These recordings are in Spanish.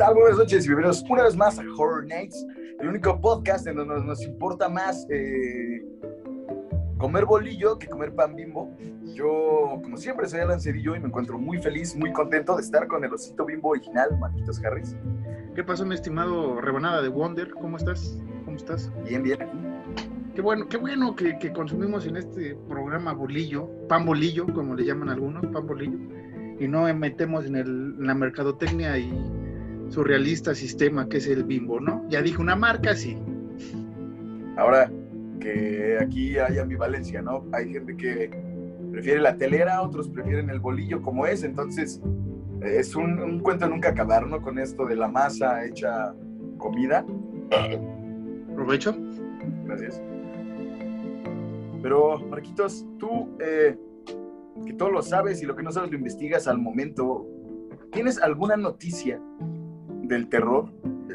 tal? Buenas noches y bienvenidos una vez más a Horror Nights, el único podcast en donde nos importa más eh, comer bolillo que comer pan bimbo. Yo, como siempre, soy Alan Cedillo y me encuentro muy feliz, muy contento de estar con el osito bimbo original, Marquitos Harris. ¿Qué pasó, mi estimado rebanada de Wonder? ¿Cómo estás? ¿Cómo estás? Bien, bien. Qué bueno, qué bueno que, que consumimos en este programa bolillo, pan bolillo, como le llaman algunos, pan bolillo, y no metemos en, el, en la mercadotecnia y surrealista sistema que es el bimbo, ¿no? Ya dije una marca, sí. Ahora que aquí hay ambivalencia, ¿no? Hay gente que prefiere la telera, otros prefieren el bolillo como es, entonces es un, un cuento nunca acabar, ¿no? Con esto de la masa hecha comida. ¿Provecho? Gracias. Pero, Marquitos, tú, eh, que todo lo sabes y lo que no sabes lo investigas al momento, ¿tienes alguna noticia del terror?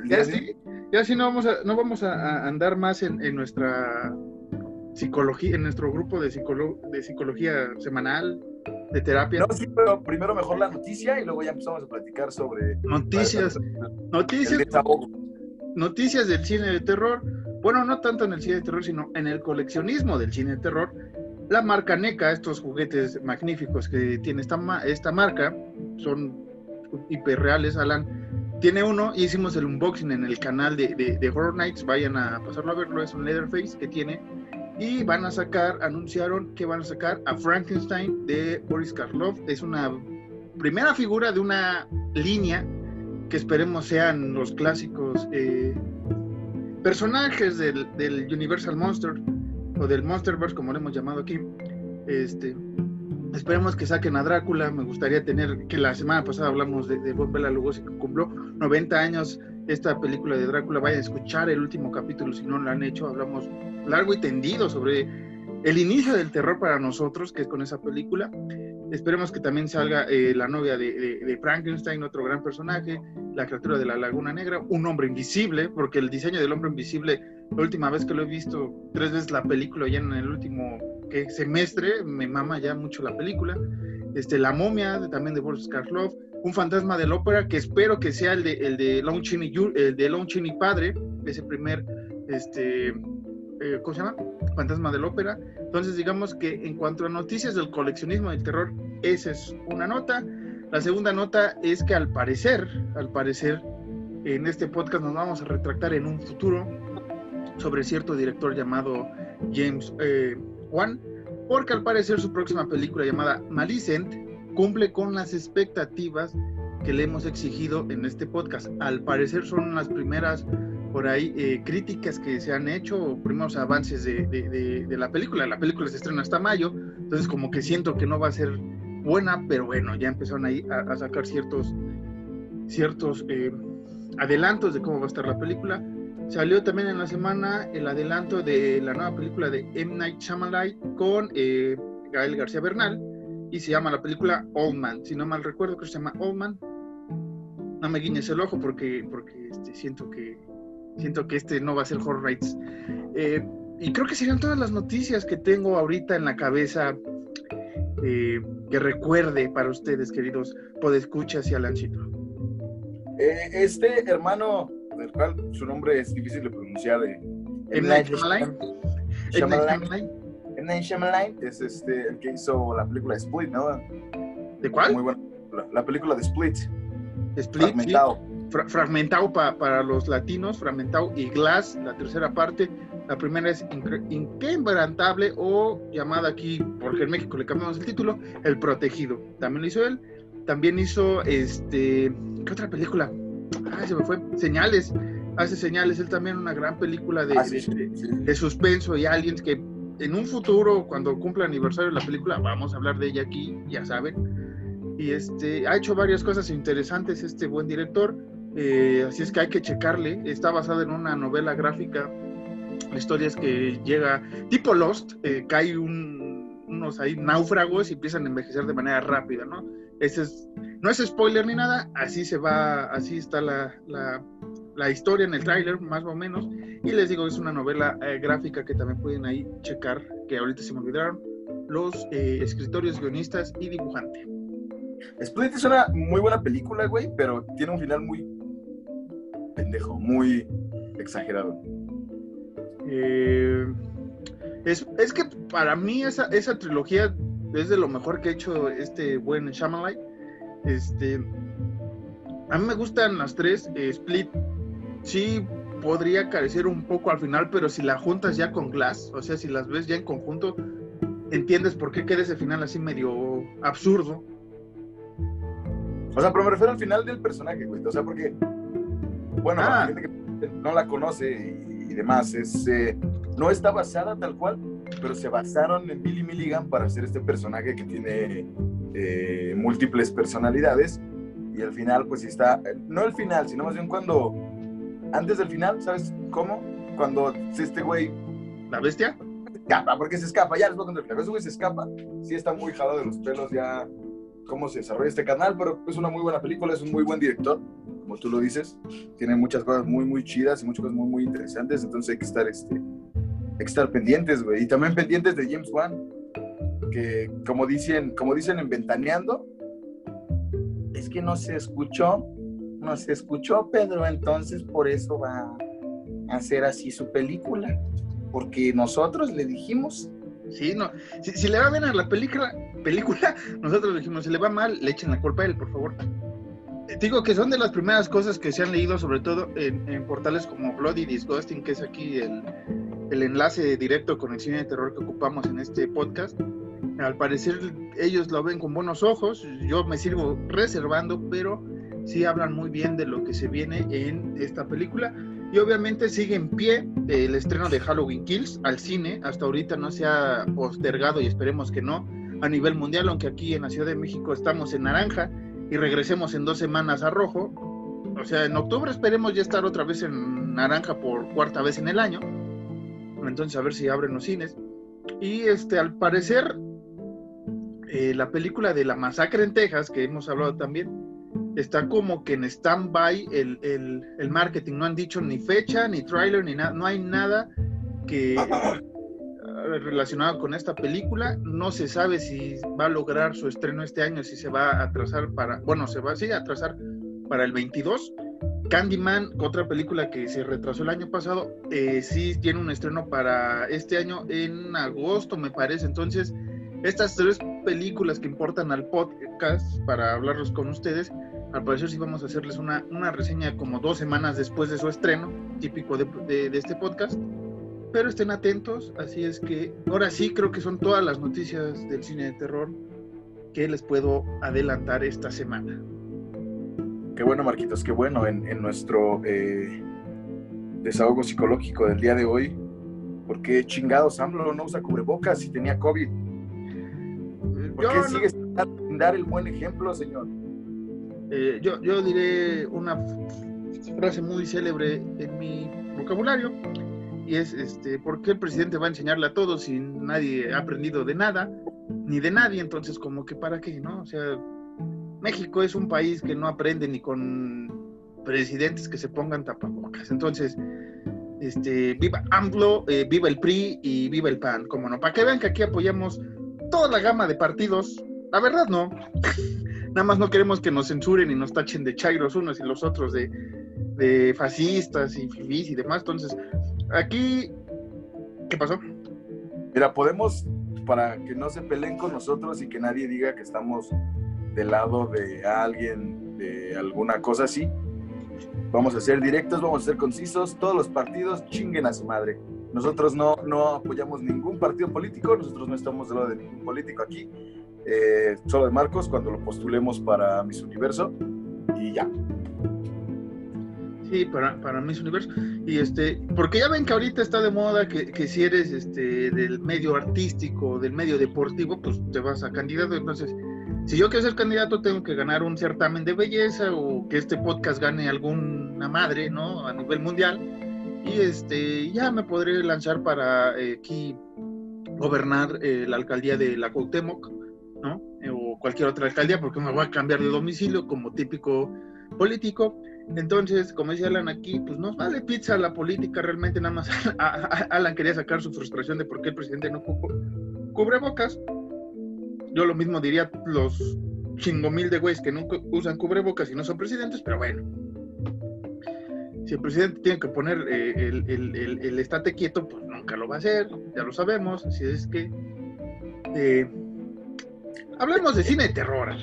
Ya sí, ya sí no vamos a, no vamos a, a andar más en, en nuestra psicología, en nuestro grupo de, psicolo- de psicología semanal, de terapia. No, sí, pero primero mejor la noticia y luego ya empezamos a platicar sobre Noticias, el noticias, noticias del cine de terror. Bueno, no tanto en el cine de terror, sino en el coleccionismo del cine de terror. La marca NECA, estos juguetes magníficos que tiene esta, ma- esta marca, son hiperreales, Alan. Tiene uno, hicimos el unboxing en el canal de, de- de Horror Nights, vayan a pasarlo a verlo, es un Leatherface que tiene. Y van a sacar, anunciaron que van a sacar a Frankenstein de Boris Karloff. Es una primera figura de una línea que esperemos sean los clásicos eh, personajes del, del Universal Monster o del Monsterverse, como lo hemos llamado aquí. Este, esperemos que saquen a Drácula. Me gustaría tener, que la semana pasada hablamos de, de Von Bela Lugosi, que cumplió 90 años esta película de Drácula. Vayan a escuchar el último capítulo si no lo han hecho. Hablamos largo y tendido sobre el inicio del terror para nosotros, que es con esa película. Esperemos que también salga eh, la novia de- de Frankenstein, otro gran personaje, la criatura de la Laguna Negra, un hombre invisible, porque el diseño del hombre invisible, la última vez que lo he visto, tres veces la película, ya en el último semestre, me mama ya mucho la película. Este, la momia, también de Boris Karloff, un fantasma de la ópera, que espero que sea el de, el de Lon Chaney Ju- el de Lon Chaney padre, ese primer, este, eh, ¿cómo se llama? Fantasma de la ópera. Entonces, digamos que en cuanto a noticias del coleccionismo del terror, esa es una nota. La segunda nota es que al parecer, al parecer, en este podcast nos vamos a retractar en un futuro sobre cierto director llamado James eh, Wan, porque al parecer su próxima película llamada Malicent cumple con las expectativas que le hemos exigido en este podcast. Al parecer son las primeras por ahí eh, críticas que se han hecho, primeros avances de, de- la película. La película se estrena hasta mayo, entonces como que siento que no va a ser buena, pero bueno, ya empezaron ahí a, a sacar ciertos, ciertos eh, adelantos de cómo va a estar la película. Salió también en la semana el adelanto de la nueva película de M. Night Shyamalan con eh, Gael García Bernal y se llama la película Old Man. Si no mal recuerdo, creo que se llama Old Man. No me guiñes el ojo porque, porque este, siento que siento que este no va a ser Horror Rights. Eh, y creo que serían todas las noticias que tengo ahorita en la cabeza eh, que recuerde para ustedes, queridos podescuchas y Alancito. Eh, este hermano, del cual su nombre es difícil de pronunciar, de M. Night Shyamalan. M. Night Shyamalan es este, el que hizo la película de Split, ¿no? ¿De cuál? Muy buena. La, la película de Split, Split, sí. fragmentado. Fra- fragmentado pa- para los latinos, fragmentado y Glass, la tercera parte. La primera es Inquebrantable o llamada aquí, porque en México le cambiamos el título, El Protegido. También lo hizo él. También hizo, este, ¿qué otra película? Ah, se me fue. Señales. Hace Señales, él también una gran película de, Ah, sí, de- sí. de suspenso y aliens que en un futuro, cuando cumpla aniversario de la película, vamos a hablar de ella aquí, ya saben. Y este, ha hecho varias cosas interesantes este buen director, eh, así es que hay que checarle. Está basada en una novela gráfica. La historia es que llega, tipo Lost, eh, cae un- unos ahí náufragos y empiezan a envejecer de manera rápida, ¿no? Ese es, no es spoiler ni nada, así se va, así está la, la, la historia en el tráiler, más o menos. Y les digo, es una novela eh, gráfica que también pueden ahí checar, que ahorita se me olvidaron, los eh, escritores, guionistas y dibujante. Split es una muy buena película, güey, pero tiene un final muy pendejo, muy exagerado. Eh, es, es, que para mí esa, esa trilogía es de lo mejor que ha hecho este buen Shyamalan. Este, a mí me gustan las tres. Eh, Split sí podría carecer un poco al final, pero si la juntas ya con Glass, o sea, si las ves ya en conjunto, entiendes por qué queda ese final así medio absurdo. O sea, pero me refiero al final del personaje, güey. O sea, porque, bueno, ah. la gente que no la conoce y, demás, es, eh, no está basada tal cual, pero se basaron en Billy Milligan para hacer este personaje que tiene eh, múltiples personalidades. Y al final, pues está, no el final, sino más bien cuando, antes del final, ¿sabes cómo? Cuando este güey... ¿La bestia? Escapa, porque se escapa, ya les voy a contar, ese güey se escapa, sí está muy jalado de los pelos ya cómo se desarrolla este canal, pero es una muy buena película, es un muy buen director, como tú lo dices, tiene muchas cosas muy, muy chidas y muchas cosas muy, muy interesantes, entonces hay que estar, este, hay que estar pendientes, güey, y también pendientes de James Wan, que como dicen, como dicen en Ventaneando, es que no se escuchó, no se escuchó Pedro, entonces por eso va a hacer así su película, porque nosotros le dijimos Sí, no. Si, le va bien a la película, película, nosotros le dijimos, si le va mal, le echen la culpa a él, por favor. Eh, digo que son de las primeras cosas que se han leído, sobre todo en, portales como Bloody Disgusting, que es aquí el, el, enlace directo con el cine de terror que ocupamos en este podcast. Al parecer ellos lo ven con buenos ojos, yo me sirvo reservando, pero sí hablan muy bien de lo que se viene en esta película. Y obviamente sigue en pie el estreno de Halloween Kills al cine. Hasta ahorita no se ha postergado y esperemos que no a nivel mundial, aunque aquí en la Ciudad de México estamos en naranja y regresemos en dos semanas a rojo. O sea, en octubre esperemos ya estar otra vez en naranja por cuarta vez en el año. Entonces a ver si abren los cines. Y este, al parecer, eh, la película de la masacre en Texas, que hemos hablado también, está como que en stand-by el, el, marketing. No han dicho ni fecha, ni trailer, ni nada. No hay nada que relacionado con esta película. No se sabe si va a lograr su estreno este año, si se va a atrasar para, bueno, se va sí, a atrasar para el 22. Candyman, otra película que se retrasó el año pasado, eh, sí tiene un estreno para este año en agosto, me parece. Entonces, estas tres películas que importan al podcast para hablarlos con ustedes, al parecer sí vamos a hacerles una, reseña como dos semanas después de su estreno, típico de, este podcast. Pero estén atentos, así es que ahora sí creo que son todas las noticias del cine de terror que les puedo adelantar esta semana. Qué bueno, Marquitos, qué bueno en, nuestro eh, desahogo psicológico del día de hoy. porque chingados AMLO no usa cubrebocas si tenía COVID? ¿Por qué sigue sin dar el buen ejemplo, señor? Eh, yo, yo diré una frase muy célebre en mi vocabulario y es este ¿por qué el presidente va a enseñarle a todos si nadie ha aprendido de nada ni de nadie? Entonces como que para qué, ¿no? O sea, México es un país que no aprende ni con presidentes que se pongan tapabocas. Entonces, este, viva AMLO, eh, viva el PRI y viva el PAN, como no, para que vean que aquí apoyamos toda la gama de partidos. La verdad no. Nada más no queremos que nos censuren y nos tachen de chairos unos y los otros de, fascistas y fifís y demás. Entonces, aquí, ¿qué pasó? Mira, podemos, para que no se peleen con nosotros y que nadie diga que estamos del lado de alguien, de alguna cosa así, vamos a ser directos, vamos a ser concisos, todos los partidos chinguen a su madre. Nosotros no, no apoyamos ningún partido político, nosotros no estamos del lado de ningún político aquí eh, solo de Marcos cuando lo postulemos para Miss Universo y ya. Sí, para, para Miss Universo. Y este, porque ya ven que ahorita está de moda que, que, si eres este del medio artístico, del medio deportivo, pues te vas a candidato. Entonces, si yo quiero ser candidato, tengo que ganar un certamen de belleza o que este podcast gane alguna madre, ¿no? A nivel mundial. Y este, ya me podré lanzar para eh, aquí gobernar eh, la alcaldía de la Cuauhtémoc eh, o cualquier otra alcaldía, porque me voy a cambiar de domicilio como típico político. Entonces, como dice Alan aquí, pues no vale pizza la política, realmente nada más Alan quería sacar su frustración de por qué el presidente no cubre bocas. Yo lo mismo diría los chingo mil de güeyes que nunca usan cubrebocas y no son presidentes, pero bueno. Si el presidente tiene que poner eh, el, el, el, el, estate quieto, pues nunca lo va a hacer, ya lo sabemos, así es que... Eh, hablemos de cine de terror,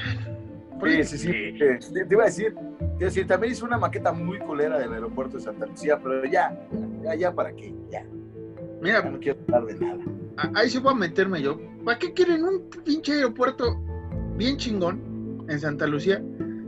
Sí, sí, sí. Te, te, iba a decir, te decir, también hizo una maqueta muy culera del aeropuerto de Santa Lucía, pero ya, ya, ya, ¿para qué? Ya. Mira, no quiero hablar de nada. Ahí sí voy a meterme yo. ¿Para qué quieren un pinche aeropuerto bien chingón en Santa Lucía?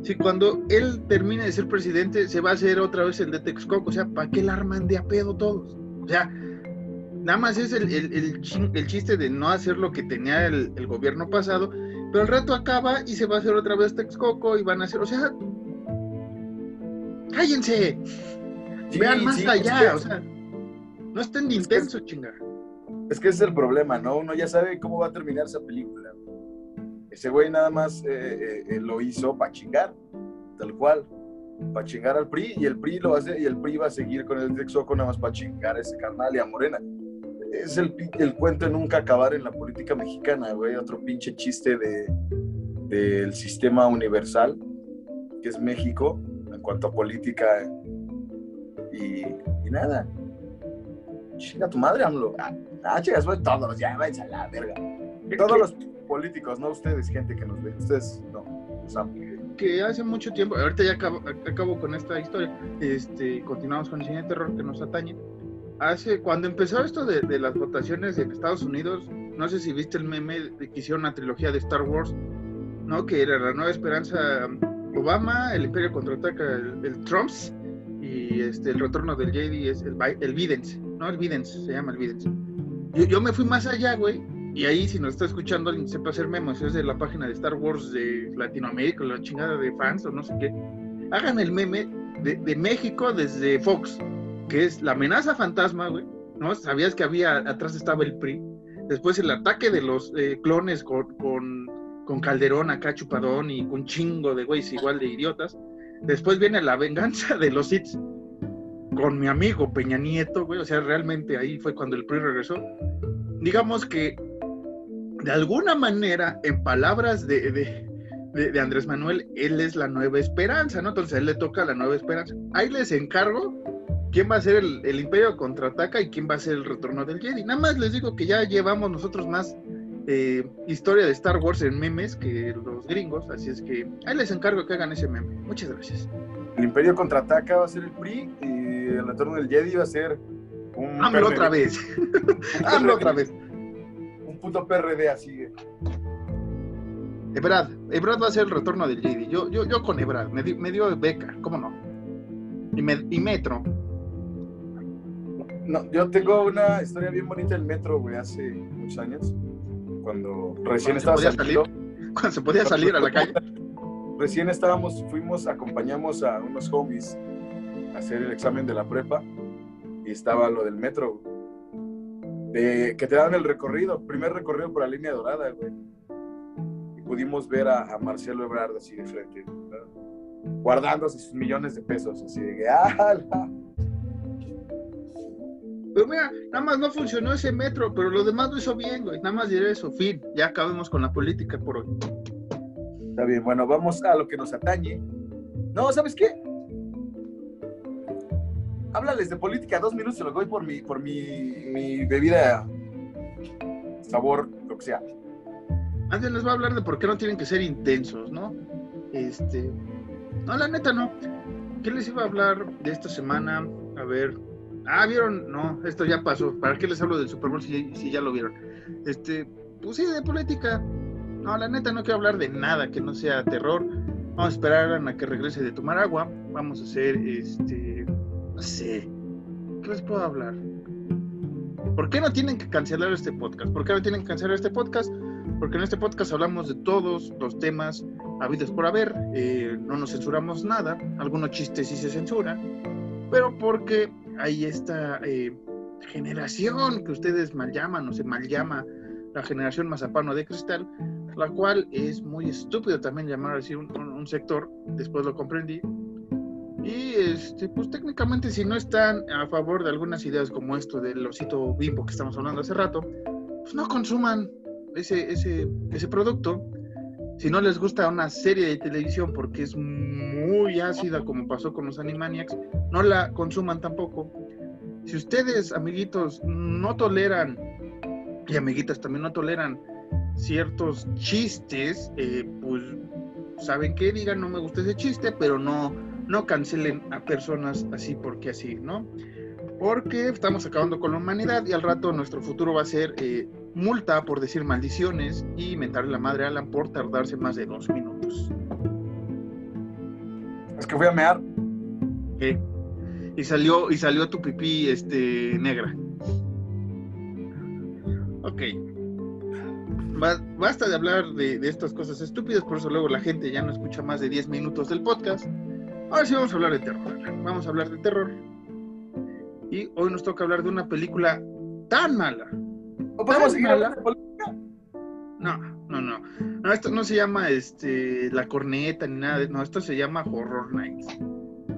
Si cuando él termine de ser presidente se va a hacer otra vez el de Texcoco, o sea, ¿para qué la arman de a pedo todos? O sea, nada más es el, el, el, chiste de no hacer lo que tenía el, el, gobierno pasado, pero el rato acaba y se va a hacer otra vez Texcoco y van a hacer, o sea, cállense, sí, vean más sí, allá, es que, o sea, no estén de intenso, es chingar. Es que ese es el problema, ¿no? Uno ya sabe cómo va a terminar esa película. Ese güey nada más eh, eh, lo hizo para chingar, tal cual, para chingar al PRI y el PRI lo hace y el PRI va a seguir con el Texoco nada más para chingar a ese carnal y a Morena. Es el, el cuento de nunca acabar en la política mexicana, güey. Otro pinche chiste de, del sistema universal, que es México, en cuanto a política. Y, y nada. Chinga tu madre, AMLO. Ah, ah todos, ya, váyanse a la verga. Todos los políticos, no ustedes, gente que nos ve. Ustedes, no. Sea, que hace mucho tiempo, ahorita ya acabo, acabo, con esta historia, este, continuamos con el de terror que nos atañe. Hace, cuando empezó esto de, de, las votaciones en Estados Unidos, no sé si viste el meme de que hicieron una trilogía de Star Wars, ¿no? Que era La Nueva Esperanza Obama, El Imperio Contraataca, el, el Trumps, y este, El Retorno del Jedi es el, el Vidence, ¿no? El Vidence, se llama el Vidence. Yo, yo me fui más allá, güey, y ahí, si nos está escuchando alguien sepa hacer memes, es de la página de Star Wars de Latinoamérica, la chingada de fans o no sé qué, hagan el meme de, México desde Fox, que es la amenaza fantasma, güey, ¿no? Sabías que había, atrás estaba el PRI, después el ataque de los eh, clones con, con, con, Calderón acá chupadón y con chingo de güeyes igual de idiotas, después viene la venganza de los hits con mi amigo Peña Nieto, güey, o sea, realmente ahí fue cuando el PRI regresó. Digamos que de alguna manera, en palabras de, de, de, de, Andrés Manuel, él es la nueva esperanza, ¿no? Entonces a él le toca la nueva esperanza. Ahí les encargo quién va a ser el, el Imperio contraataca y quién va a ser el retorno del Jedi. Nada más les digo que ya llevamos nosotros más eh, historia de Star Wars en memes que los gringos, así es que ahí les encargo que hagan ese meme. Muchas gracias. El Imperio contraataca va a ser el PRI y el retorno del Jedi va a ser un. Hámelo otra vez. Hámelo otra vez puto PRD así. Ebrad, Ebrad va a ser el retorno del JD. Yo, yo, yo con Ebrad, me, di, me dio beca, ¿cómo no? Y, me, y, Metro. No, yo tengo una historia bien bonita del Metro, güey, hace muchos años. Cuando recién estaba saliendo. Cuando se podía salir a la calle. Recién estábamos, fuimos, acompañamos a unos homies a hacer el examen de la prepa y estaba lo del metro, güey de, que te dan el recorrido, primer recorrido por la línea dorada, güey. Y pudimos ver a, a Marcelo Ebrard así de frente, ¿verdad? guardándose sus millones de pesos, así de que, ¡ah! Pero mira, nada más no funcionó ese metro, pero lo demás lo hizo bien, güey. Nada más diré eso, fin. Ya acabemos con la política por hoy. Está bien, bueno, vamos a lo que nos atañe. No, ¿sabes qué? Háblales de política dos minutos, se los doy por mi, por mi, mi bebida, sabor, lo que sea. Antes les voy a hablar de por qué no tienen que ser intensos, ¿no? Este, no, la neta no. ¿Qué les iba a hablar de esta semana? A ver. Ah, vieron, no, esto ya pasó. ¿Para qué les hablo del Super Bowl si, si ya lo vieron? Este, pues sí, de política. No, la neta no quiero hablar de nada que no sea terror. Vamos a esperar a que regrese de tomar agua. Vamos a hacer este no sé. ¿Qué les puedo hablar? ¿Por qué no tienen que cancelar este podcast? ¿Por qué no tienen que cancelar este podcast? Porque en este podcast hablamos de todos los temas habidos por haber. Eh, no nos censuramos nada. Algunos chistes sí se censuran. Pero porque hay esta eh, generación que ustedes mal llaman o se mal llama la generación mazapano de cristal, la cual es muy estúpido también llamar así un, un, un sector. Después lo comprendí y este, pues técnicamente si no están a favor de algunas ideas como esto del osito bimbo que estamos hablando hace rato, pues no consuman ese, ese, ese producto. Si no les gusta una serie de televisión porque es muy ácida, como pasó con los Animaniacs, no la consuman tampoco. Si ustedes, amiguitos, no toleran, y amiguitas también no toleran ciertos chistes, eh, pues saben qué, digan, no me gusta ese chiste, pero no, no cancelen a personas así porque así, ¿no? Porque estamos acabando con la humanidad y al rato nuestro futuro va a ser eh, multa por decir maldiciones y mentarle la madre a Alan por tardarse más de dos minutos. Es que fui a mear. ¿Qué? Y salió, y salió tu pipí este, negra. Ok. Basta de hablar de, de, estas cosas estúpidas, por eso luego la gente ya no escucha más de 10 minutos del podcast. Ahora sí vamos a hablar de terror. Vamos a hablar de terror. Y hoy nos toca hablar de una película tan mala. ¿O podemos seguir hablando de No, no, no. No, esto no se llama este la corneta ni nada. No, esto se llama Horror Nights.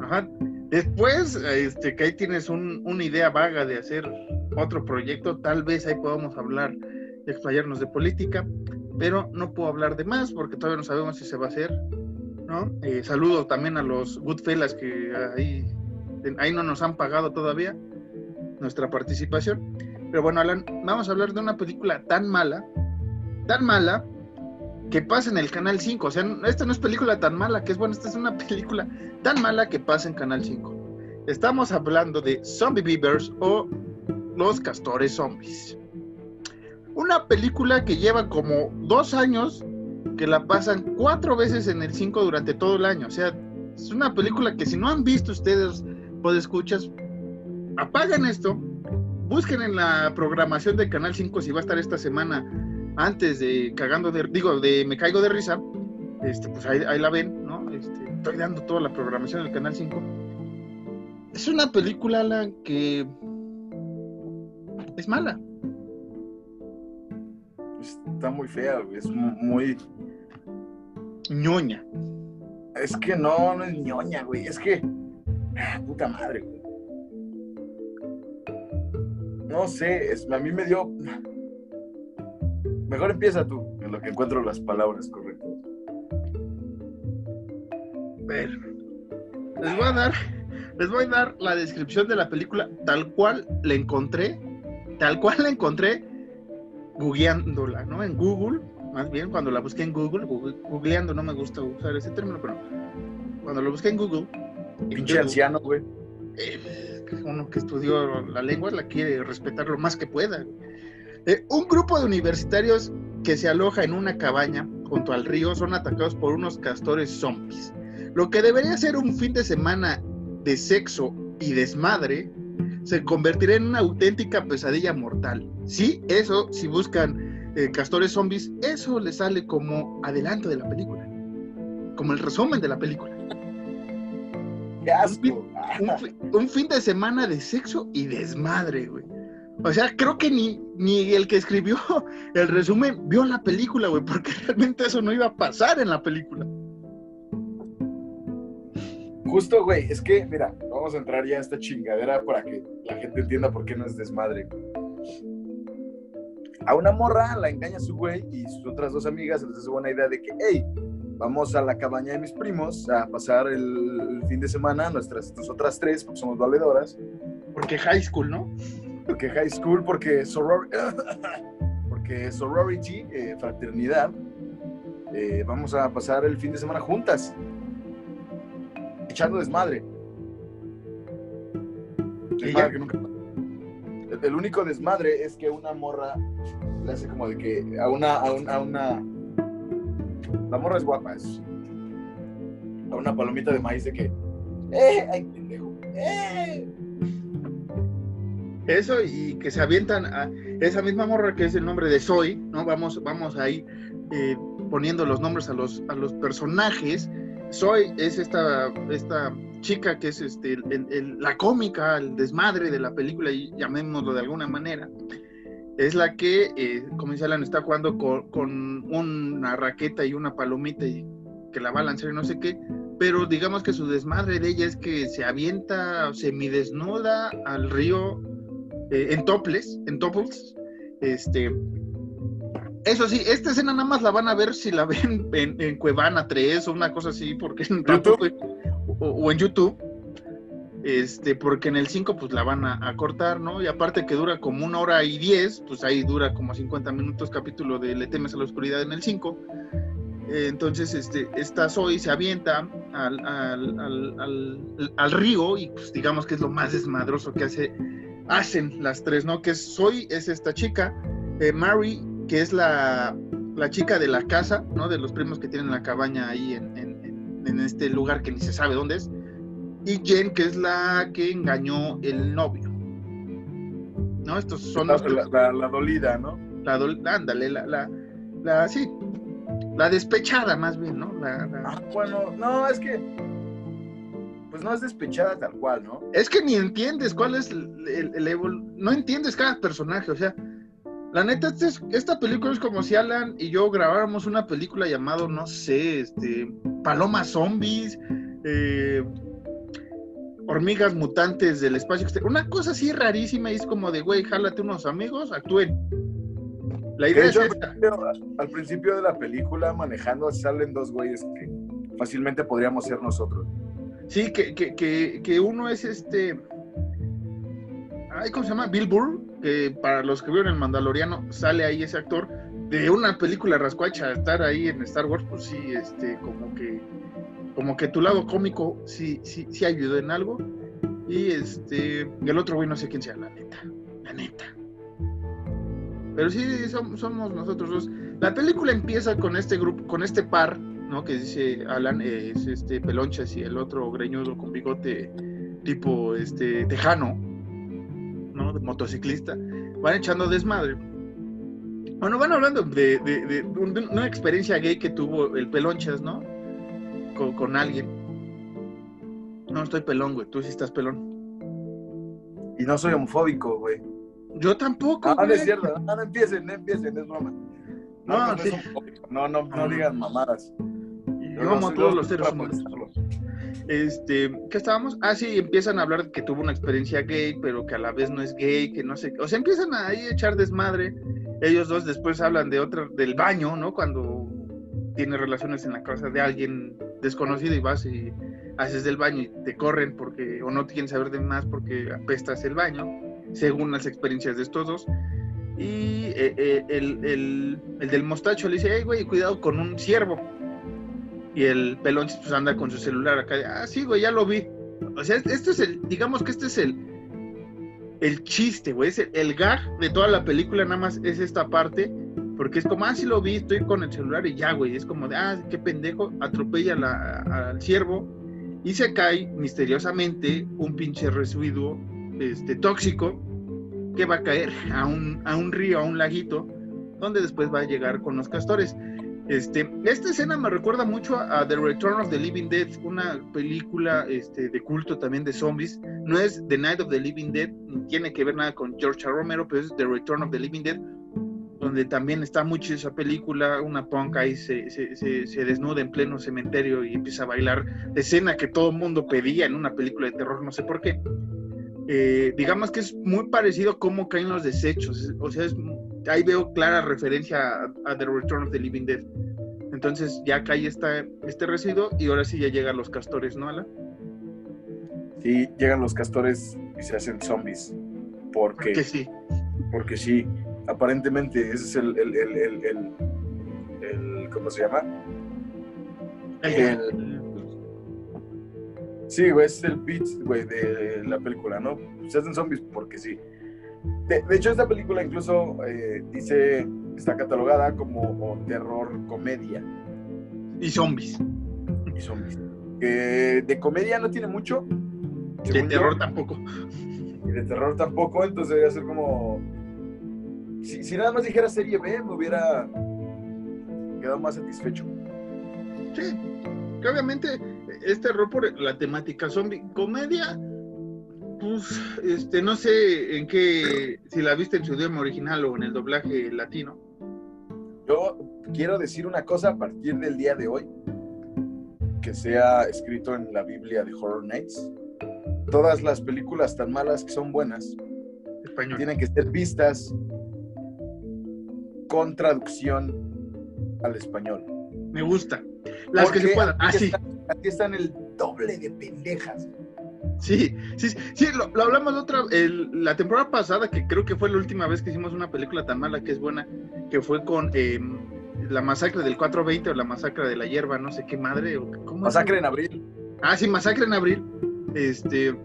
Ajá. Después, este, que ahí tienes un, una idea vaga de hacer otro proyecto, tal vez ahí podamos hablar y explayarnos de política, pero no puedo hablar de más porque todavía no sabemos si se va a hacer, ¿no? Eh, saludo también a los Goodfellas que ahí, ahí no nos han pagado todavía nuestra participación. Pero bueno, Alan, vamos a hablar de una película tan mala, tan mala, que pasa en el Canal 5. O sea, esta no es película tan mala, que es bueno, esta es una película tan mala que pasa en Canal 5. Estamos hablando de Zombie Beavers o Los Castores Zombies. Una película que lleva como dos años que la pasan cuatro veces en el 5 durante todo el año. O sea, es una película que si no han visto ustedes, pues escuchas, apagan esto, busquen en la programación de Canal 5 si va a estar esta semana antes de cagando de, digo, de me caigo de risa, este, pues ahí, la ven, ¿no? Este, estoy dando toda la programación del Canal 5. Es una película, la que es mala está muy fea, Es muy. Ñoña. Es que no, no es ñoña, güey. Es que. Ah, puta madre, güey. No sé, es, a mí me dio. Mejor empieza tú, en lo que encuentro las palabras correctas. Ver. Les voy a dar. Les voy a dar la descripción de la película tal cual la encontré. Tal cual la encontré googleándola, ¿no? En Google, más bien cuando la busqué en Google, googleando, no me gusta usar ese término, pero cuando lo busqué en Google. Pinche anciano, güey. Eh, uno que estudió la lengua la quiere respetar lo más que pueda. Eh, un grupo de universitarios que se aloja en una cabaña junto al río son atacados por unos castores zombies. Lo que debería ser un fin de semana de sexo y desmadre se convertirá en una auténtica pesadilla mortal. Sí, eso, si buscan eh, castores zombies, eso le sale como adelanto de la película, como el resumen de la película. Un, fin, de semana de sexo y desmadre, güey. O sea, creo que ni, ni el que escribió el resumen vio la película, güey, porque realmente eso no iba a pasar en la película. Justo, güey, es que, mira, vamos a entrar ya a esta chingadera para que la gente entienda por qué no es desmadre. A una morra la engaña su güey y sus otras dos amigas les hace buena idea de que, hey, vamos a la cabaña de mis primos a pasar el, fin de semana, nuestras otras tres, porque somos valedoras. Porque high school, ¿no? Porque high school, porque, soror porque sorority, eh, fraternidad, eh, vamos a pasar el fin de semana juntas echando desmadre. El, único desmadre es que una morra le hace como de que a una, a una, a una la morra es guapa, es a una palomita de maíz de que, ¡eh! ¡Ay, pendejo! ¡eh! Eso y que se avientan a esa misma morra que es el nombre de Zoe, ¿no? Vamos, vamos ahí eh, poniendo los nombres a los, a los personajes soy, es esta, esta chica que es este, la cómica, el desmadre de la película, y llamémoslo de alguna manera. Es la que, eh, como dice Alan, está jugando con, una raqueta y una palomita y que la va a lanzar y no sé qué, pero digamos que su desmadre de ella es que se avienta semidesnuda al río eh, en toples, en topples, este, Eso sí, esta escena nada más la van a ver si la ven en, Cuevana 3 o una cosa así, porque en o, o, en YouTube. Este, porque en el 5 pues la van a, cortar, ¿no? Y aparte que dura como una hora y diez, pues ahí dura como 50 minutos capítulo de Le temes a la oscuridad en el 5. entonces, este, esta Zoe se avienta al, al, río y pues digamos que es lo más desmadroso que hace, hacen las tres, ¿no? Que es Zoe es esta chica, eh, Mary, que es la, chica de la casa, ¿no? De los primos que tienen la cabaña ahí en, en este lugar que ni se sabe dónde es y Jen, que es la que engañó el novio. ¿No? Estos son la, la, dolida, ¿no? La ándale, la, la, la, sí, la despechada más bien, ¿no? La, ah, bueno, no, es que, pues no es despechada tal cual, ¿no? Es que ni entiendes cuál es el, el, no entiendes cada personaje, o sea, la neta, este esta película es como si Alan y yo grabáramos una película llamado, no sé, este, Paloma Zombies, eh, hormigas mutantes del espacio exterior. Una cosa así rarísima y es como de, güey, jálate unos amigos, actúen. La idea es esta. Al principio de la película, manejando, salen dos güeyes que fácilmente podríamos ser nosotros. Sí, que, que, que, uno es este. Ay, ¿Cómo se llama? Bill Burr, que para los que vieron el Mandaloriano, sale ahí ese actor de una película rascuacha, estar ahí en Star Wars, pues sí, este, como que como que tu lado cómico sí, sí, sí ayudó en algo. Y este, el otro güey no sé quién sea, la neta, la neta. Pero sí, somos, nosotros dos. La película empieza con este grupo, con este par, ¿no? Que dice Alan, es este Pelonchas y el otro greñudo con bigote tipo este tejano, ¿no? De motociclista. Van echando desmadre. Bueno, van hablando de, de una experiencia gay que tuvo el Pelonchas, ¿no? con, alguien. No estoy pelón, güey. Tú sí estás pelón. Y no soy homofóbico, güey. Yo tampoco. Ah, no es cierto. No, empiecen, no empiecen, es broma. No, no, no, no, no, digan mamadas. Yo a todos los seres humanos. Este, ¿qué estábamos? Ah, sí, empiezan a hablar que tuvo una experiencia gay, pero que a la vez no es gay, que no sé. O sea, empiezan ahí a echar desmadre. Ellos dos después hablan de otra, del baño, ¿no? Cuando tiene relaciones en la casa de alguien desconocido y vas y haces del baño y te corren porque o no quieren saber de más porque apestas el baño, según las experiencias de estos dos. Y eh, eh, el, el, el, del mostacho le dice, hey, güey, cuidado con un ciervo. Y el pelón pues anda con su celular acá, ah, sí, güey, ya lo vi. O sea, este es el, digamos que este es el, el chiste, güey, es el, el gag de toda la película, nada más es esta parte porque es como, ah, sí lo vi, estoy con el celular y ya, güey. Es como de, ah, qué pendejo, atropella al ciervo y se cae misteriosamente un pinche residuo este, tóxico que va a caer a un, a un río, a un laguito, donde después va a llegar con los castores. Este, esta escena me recuerda mucho a, The Return of the Living Dead, una película este, de culto también de zombies. No es The Night of the Living Dead, ni tiene que ver nada con George Romero, pero es The Return of the Living Dead, donde también está mucho esa película, una punk ahí se, desnuda en pleno cementerio y empieza a bailar, escena que todo el mundo pedía en una película de terror, no sé por qué. Eh, digamos que es muy parecido a cómo caen los desechos, o sea, ahí veo clara referencia a, The Return of the Living Dead. Entonces ya cae esta, este residuo y ahora sí ya llegan los castores, ¿no, Ala? Sí, llegan los castores y se hacen zombies. Porque, porque sí. Porque sí aparentemente ese es el, el, el, el, ¿cómo se llama? El, sí, güey, es el pitch, güey, de la película, ¿no? Se hacen zombies porque sí. De, hecho, esta película incluso eh, dice, está catalogada como terror comedia. Y zombies. Y zombies. de comedia no tiene mucho. De terror tampoco. Y de terror tampoco, entonces debería ser como si, nada más dijera serie B, me hubiera quedado más satisfecho. Sí, que obviamente este error por la temática zombie. Comedia, pues, este, no sé en qué, si la viste en su idioma original o en el doblaje latino. Yo quiero decir una cosa a partir del día de hoy, que sea escrito en la Biblia de Horror Nights. Todas las películas tan malas que son buenas, tienen que ser vistas con traducción al español. Me gusta. Las que se puedan. aquí Ah, están- Aquí están el doble de pendejas. Sí, sí, sí, lo, lo hablamos la otra, el- la temporada pasada, que creo que fue la última vez que hicimos una película tan mala que es buena, que fue con eh, la masacre del 420 o la masacre de la hierba, no sé qué madre, o cómo es? Masacre en abril. Ah, sí, masacre en abril. Este,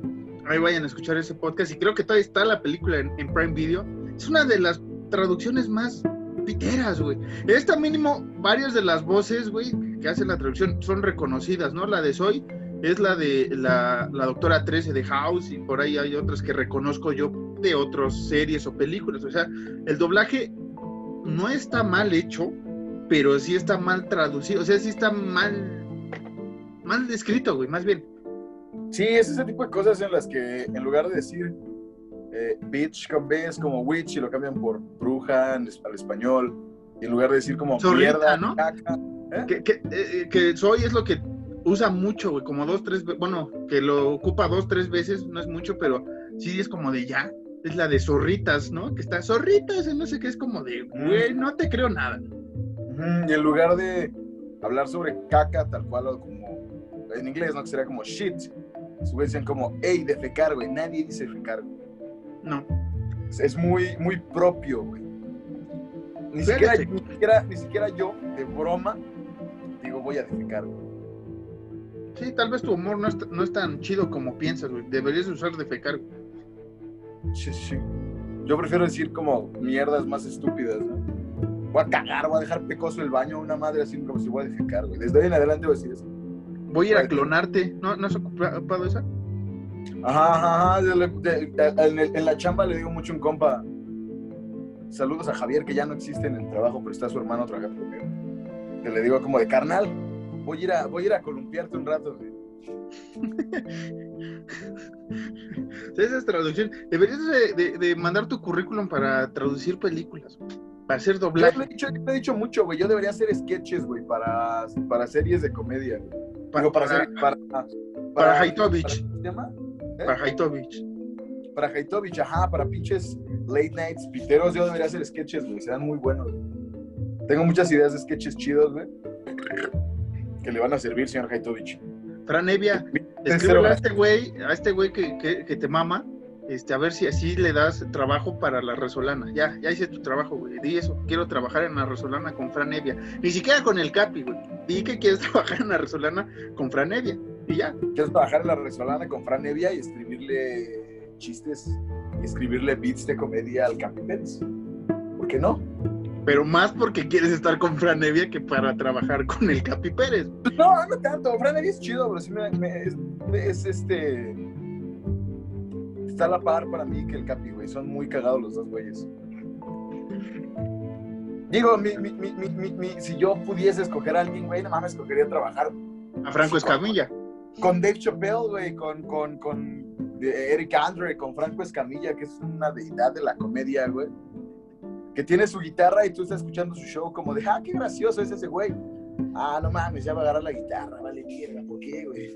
ahí vayan a escuchar ese podcast y creo que todavía está la película en, en Prime Video. Es una de las traducciones más piteras, güey. Esta mínimo, varias de las voces, güey, que hacen la traducción son reconocidas, ¿no? La de Soy es la de la, la doctora 13 de House y por ahí hay otras que reconozco yo de otras series o películas. O sea, el doblaje no está mal hecho, pero sí está mal traducido. O sea, sí está mal, mal escrito, güey, más bien. Sí, es ese tipo de cosas en las que en lugar de decir eh, bitch con B es como witch y lo cambian por bruja en al español. Y en lugar de decir como Zorrita, mierda, ¿no? caca. ¿eh? Que, que, eh, que soy es lo que usa mucho, güey, como dos, tres, bueno, que lo ocupa dos, tres veces, no es mucho, pero sí es como de ya. Es la de zorritas, ¿no? Que está zorritas, no sé qué, es como de, güey, no te creo nada. Y en lugar de hablar sobre caca, tal cual, o como en inglés, ¿no? Que sería como shit. Su vez dicen como, hey, defecar, güey. Nadie dice defecar, güey. No. Es, es muy, muy propio, güey. Ni siquiera, ni, siquiera, ni siquiera yo, de broma, digo, voy a defecar, güey. Sí, tal vez tu humor no es, no es tan chido como piensas, güey. Deberías usar defecar. güey. Sí, sí. Yo prefiero decir como mierdas más estúpidas, ¿no? Voy a cagar, voy a dejar pecoso el baño, una madre así como si voy a defecar, güey. Desde hoy en adelante voy a decir eso. Voy a ir a clonarte. ¿No, ¿no has ocupado esa? Ajá, ajá, ajá. de- de- de- en, el- en la chamba le digo mucho a un compa. Saludos a Javier, que ya no existe en el trabajo, pero está su hermano trabajando conmigo. Que le digo como de carnal, voy a ir a, voy a, ir a columpiarte un rato, güey. Esa es traducción. Deberías de, de- de mandar tu currículum para traducir películas, para hacer Yo doblaje. le he dicho, yo le he dicho mucho, güey. Yo debería hacer sketches, güey, para, para series de comedia, güey. Para, Digo, para, para, series- para, para Haitovich. ¿Eh? para Haitovich. Para Haitovich, ajá, para pinches late nights, piteros, yo debería hacer sketches, güey, serán muy buenos. güey. Tengo muchas ideas de sketches chidos, güey, que le van a servir, señor Haitovich. Fran Evia, escríbele a este güey, a este güey que, que- que te mama, este, a ver si así le das trabajo para la Resolana. Ya, ya hice tu trabajo, güey. Di eso, quiero trabajar en la Resolana con Fran Evia. Ni siquiera con el Capi, güey. Di que quieres trabajar en la Resolana con Fran Evia. Y ya. Quiero trabajar en la Resolana con Fran Evia y escribirle chistes, escribirle beats de comedia al Capi Pérez. ¿Por qué no? Pero más porque quieres estar con Fran Evia que para trabajar con el Capi Pérez. No, no tanto. Fran Evia es chido, pero sí me, me- es, es este. Está a la par para mí que el Capi, güey. Son muy cagados los dos güeyes. Digo, mi, mi, mi, mi, mi- mi- si yo pudiese escoger a alguien, güey, no mames, escogería trabajar A Franco Escamilla. con Dave Chappelle, güey, con, con, con eh, Eric Andre, con Franco Escamilla, que es una deidad de la comedia, güey. Que tiene su guitarra y tú estás escuchando su show como de, ah, qué gracioso es ese güey. Ah, no mames, ya va a agarrar la guitarra, vale mierda, ¿por qué, güey?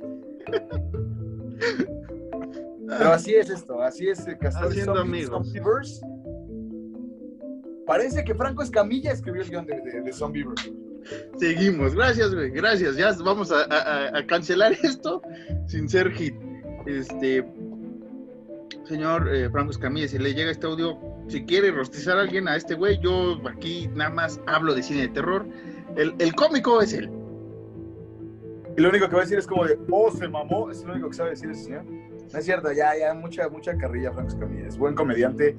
Pero así es esto, así es Castor Haciendo Zombie- amigos. Zombieverse. Parece que Franco Escamilla escribió el guion de, de. Seguimos. Gracias, güey. Gracias. Ya vamos a, a- a cancelar esto sin ser hit. Este. Señor eh, Franco Escamilla, si le llega este audio, si quiere rostizar a alguien a este güey, yo aquí nada más hablo de cine de terror. El, el cómico es él. Y lo único que va a decir es como de, oh, se mamó. Es lo único que sabe decir ese señor. No es cierto, ya, ya, mucha, mucha carrilla Franco Escamilla. Es buen comediante,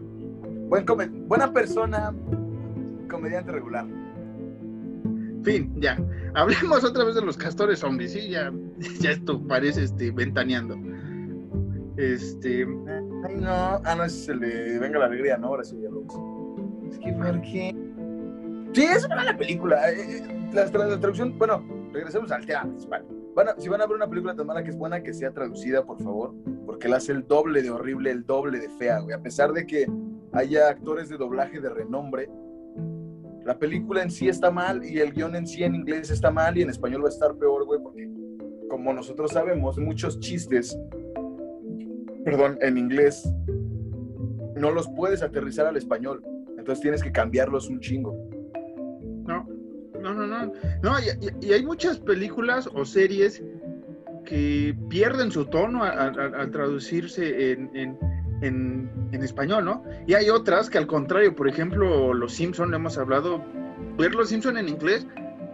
buen come- buena persona, comediante regular. Fin, ya. Hablemos otra vez de los castores zombies, sí, ya, ya esto parece este, ventaneando. Este. Ay, no. Ah, no, es el de Venga la Alegría, ¿no? Ahora sí, ya lo. Es que, ¿por qué? Sí, es una mala película. Eh, eh, La, tra- la traducción, bueno, regresemos al tema si van a ver una película tan mala que es buena, que sea traducida, por favor, porque la hace el doble de horrible, el doble de fea, güey. A pesar de que haya actores de doblaje de renombre, la película en sí está mal y el guion en sí en inglés está mal y en español va a estar peor, güey, porque como nosotros sabemos, muchos chistes, perdón, en inglés, no los puedes aterrizar al español. Entonces tienes que cambiarlos un chingo. cañón. No, y, hay muchas películas o series que pierden su tono al, traducirse en, español, ¿no? Y hay otras que al contrario, por ejemplo, Los Simpson, hemos hablado, ver Los Simpson en inglés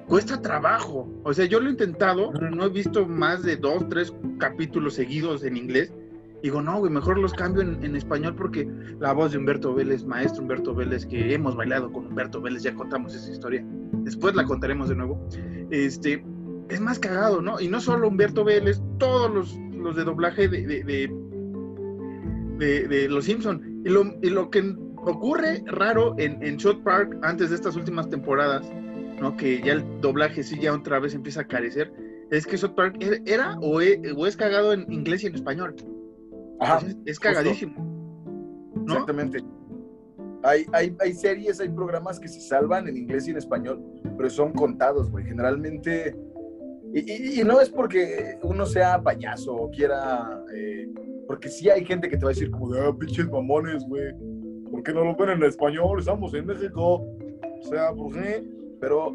cuesta trabajo. O sea, yo lo he intentado, no he visto más de dos, tres capítulos seguidos en inglés. Digo, no, güey, mejor los cambio en, español porque la voz de Humberto Vélez, maestro Humberto Vélez, que hemos bailado con Humberto Vélez, ya contamos esa historia. Después la contaremos de nuevo. Este, es más cagado, ¿no? Y no solo Humberto Vélez, todos los, los de doblaje de, de, de, Los Simpson. Y lo, y lo que ocurre raro en, en Shot Park antes de estas últimas temporadas que ya el doblaje sí ya otra vez empieza a carecer, es que South Park era o es, o es cagado en inglés y en español. Ajá, es, cagadísimo. Exactamente. Hay, hay, hay, series, hay programas que se salvan en inglés y en español, pero son contados, güey. Generalmente, y, no es porque uno sea payaso o quiera, eh, porque sí hay gente que te va a decir como ah, pinches mamones, güey. ¿Por qué no lo ven en español? Estamos en México. O sea, ¿por qué? pero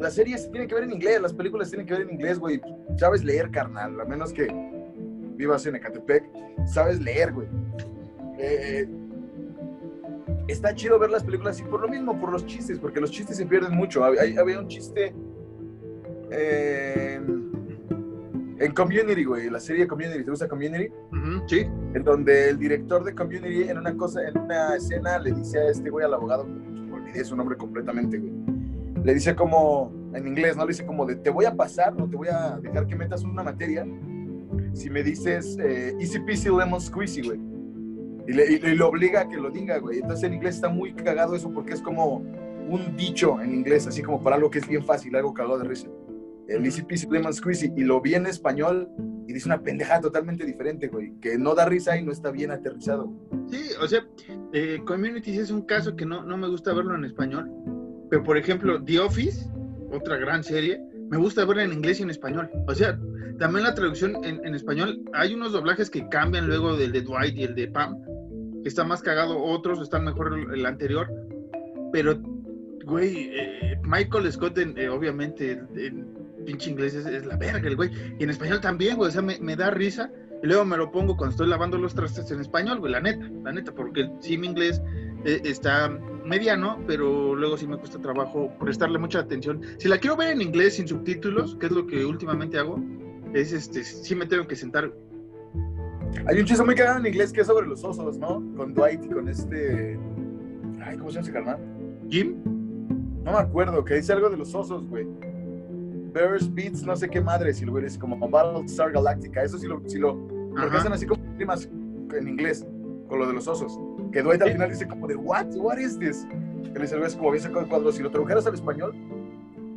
las series tienen que ver en inglés, las películas tienen que ver en inglés, güey. Sabes leer, carnal, a menos que vivas en Ecatepec, sabes leer, güey. Eh, está chido ver las películas y por lo mismo, por los chistes, porque los chistes se pierden mucho. Había, un chiste en, en Community, güey, la serie Community, ¿te gusta Community? sí. En donde el director de Community en una cosa, en una escena le dice a este güey, al abogado, es su nombre completamente, güey. Le dice como, en inglés, ¿no? Le dice como de, te voy a pasar, no te voy a dejar que metas una materia si me dices eh, easy peasy lemon squeezy, güey. Y le, lo obliga a que lo diga, güey. Entonces en inglés está muy cagado eso porque es como un dicho en inglés, así como para algo que es bien fácil, algo cagado de risa. El easy peasy lemon squeezy. Y lo vi en español y dice una pendejada totalmente diferente, güey. Que no da risa y no está bien aterrizado. Sí, o sea, eh, Community es un caso que no, no me gusta verlo en español. Pero, por ejemplo, The Office, otra gran serie, me gusta verla en inglés y en español. O sea, también la traducción en, español, hay unos doblajes que cambian luego del de Dwight y el de Pam, está más cagado, otros están mejor el, anterior. Pero, güey, eh, Michael Scott, eh, obviamente, en, pinche inglés es, la verga, el güey. Y en español también, güey, o sea, me, da risa y luego me lo pongo cuando estoy lavando los trastes en español, güey, la neta, la neta, porque sí mi inglés eh, está mediano, pero luego sí me cuesta trabajo prestarle mucha atención. Si la quiero ver en inglés sin subtítulos, que es lo que últimamente hago, es este, sí me tengo que sentar. Hay un chiste muy cagado en inglés que es sobre los osos, ¿no? Con Dwight y con este. Ay, ¿cómo se llama ese carnal? Jim. No me acuerdo, que dice algo de los osos, güey. Bears Beats, no sé qué madre, si lo ves como Battlestar Galactica. Eso sí lo, sí lo, porque hacen así como primas en inglés, con lo de los osos. Que Dwight al final dice como de, what, what is this? Que le ves como bien sacado el cuadro. Si lo tradujeras al español,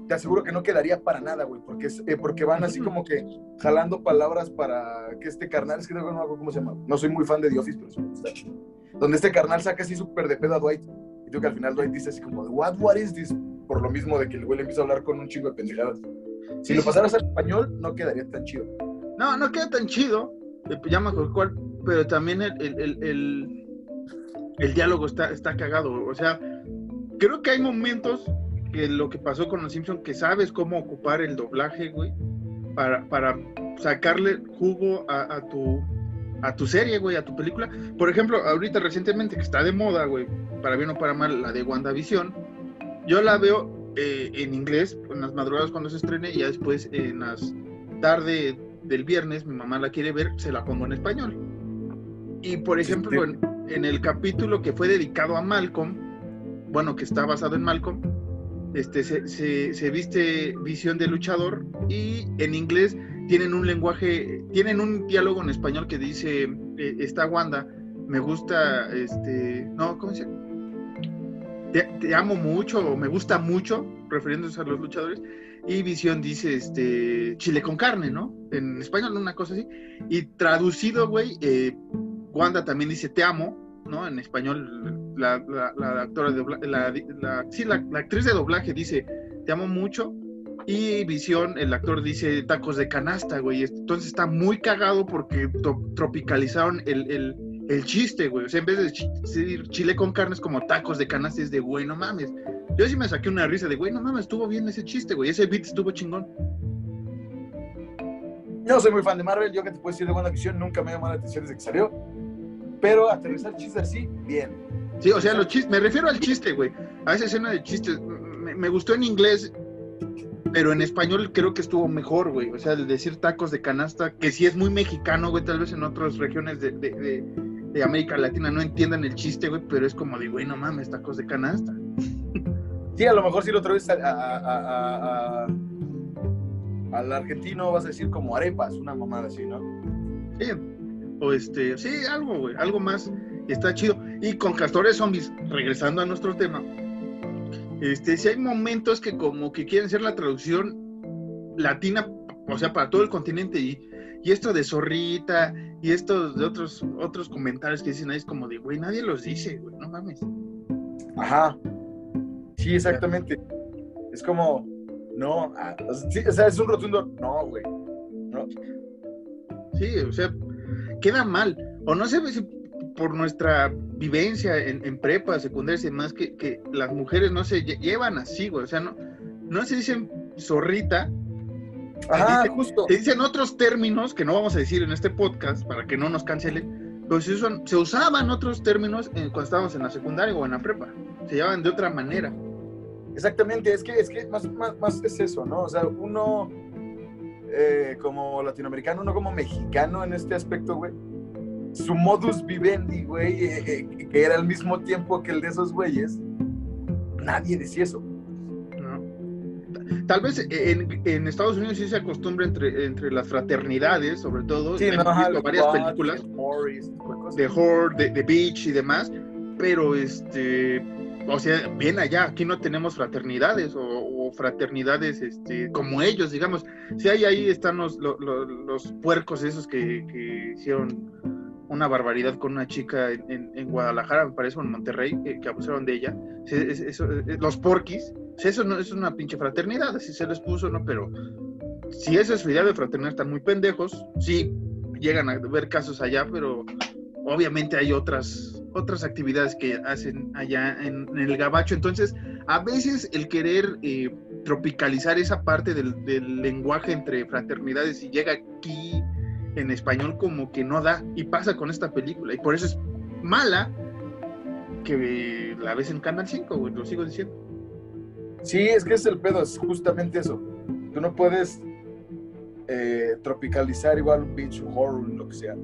te aseguro que no quedaría para nada, güey, porque, eh, porque van así como que jalando palabras para que este carnal, es que no me acuerdo cómo se llama, no soy muy fan de The Office, pero sí Donde este carnal saca así súper de pedo a Dwight, y tú que al final Dwight dice así como, de, what, what is this? Por lo mismo de que el güey le empieza a hablar con un chingo de pendejadas. Si lo pasaras al español, no quedaría tan chido. No, no queda tan chido, eh, ya me cuál, pero también el, el, el, el, diálogo está, está cagado. O sea, creo que hay momentos que lo que pasó con los Simpsons, que sabes cómo ocupar el doblaje, güey, para, para sacarle jugo a, a, tu a tu serie, güey, a tu película. Por ejemplo, ahorita recientemente que está de moda, güey, para bien o para mal, la de WandaVision, yo la veo eh, en inglés en las madrugadas cuando se estrene y ya después en las tarde del viernes mi mamá la quiere ver, se la pongo en español. Y por ejemplo, en, el capítulo que fue dedicado a Malcolm, bueno, que está basado en Malcolm, este, se, viste visión de luchador y en inglés tienen un lenguaje, tienen un diálogo en español que dice, eh, esta Wanda, me gusta, este, no, ¿cómo se te, amo mucho me gusta mucho, refiriéndose a los luchadores, y Visión dice este chile con carne, ¿no? En español, una cosa así. Y traducido, güey, eh, Wanda también dice te amo, ¿no? En español, la, actora de la, sí, la, actriz de doblaje dice te amo mucho. Y Visión, el actor dice tacos de canasta, güey. Entonces está muy cagado porque tropicalizaron el chiste, güey. O sea, en vez de decir chile con carne, es como tacos de canastas de güey, no mames. Yo sí me saqué una risa de, güey, no mames, estuvo bien ese chiste, güey. Ese beat estuvo chingón. Yo soy muy fan de Marvel, yo que te puedo decir de buena visión, nunca me llamó la atención desde que salió. Pero aterrizar chistes así, bien. Sí, o sea, los chistes, me refiero al chiste, güey. A esa escena de chistes. Me, me gustó en inglés, pero en español creo que estuvo mejor, güey. O sea, el decir tacos de canasta, que sí es muy mexicano, güey, tal vez en otras regiones de, de, de, de América Latina no entiendan el chiste, güey, pero es como de, güey, no mames, tacos de canasta. Sí, a lo mejor si lo traes a, a, a, a, al argentino vas a decir como arepas, una mamada así, ¿no? Sí, o este, sí, algo, güey, algo más, está chido. Y con Castores Zombies, regresando a nuestro tema, este, si hay momentos que como que quieren ser la traducción latina, o sea, para todo el continente, y, y esto de zorrita, y esto de otros, otros comentarios que dicen ahí es como de, güey, nadie los dice, güey, no mames. Ajá. Sí, exactamente. Es como, no, ah, sí, o sea, es un rotundo, no, güey. No. Sí, o sea, queda mal. O no sé si por nuestra vivencia en, en prepa, secundaria y demás, que, que, las mujeres no se lle- llevan así, güey. O sea, no, no se dicen zorrita. Ajá, Dice- justo. Se dicen otros términos que no vamos a decir en este podcast para que no nos cancelen. Pero se, usan- se usaban otros términos en- cuando estábamos en la secundaria o en la prepa. Se llamaban de otra manera. Exactamente, es que, es que más, más, más es eso, ¿no? O sea, uno eh, como latinoamericano, uno como mexicano en este aspecto, güey, su modus vivendi, güey, eh, eh, que era al mismo tiempo que el de esos güeyes, nadie decía eso. ¿no? Tal vez en, en Estados Unidos sí se acostumbra entre, entre las fraternidades, sobre todo. Hemos ajá, visto varias películas los Morris, tipo de cosas. de horror, de, de beach y demás, pero este, o sea, bien allá, aquí no tenemos fraternidades o, o fraternidades este, como ellos, digamos. Si hay ahí están los, lo- lo- los puercos esos que, que hicieron una barbaridad con una chica en, en- en Guadalajara, me parece, en Monterrey, que, que abusaron de ella. Sí, es- eso, eh, los porquis, sí, eso no es una pinche fraternidad, así se les puso, ¿no? Pero si esa es su idea de fraternidad, están muy pendejos. Sí, llegan a ver casos allá, pero obviamente hay otras otras actividades que hacen allá en, el gabacho. Entonces, a veces el querer eh, tropicalizar esa parte del, lenguaje entre fraternidades y llega aquí en español como que no da. Y pasa con esta película. Y por eso es mala que la ves en Canal 5, güey, lo sigo diciendo. Sí, es que es el pedo, es justamente eso. Tú no puedes eh, tropicalizar igual un un horror, lo que sea,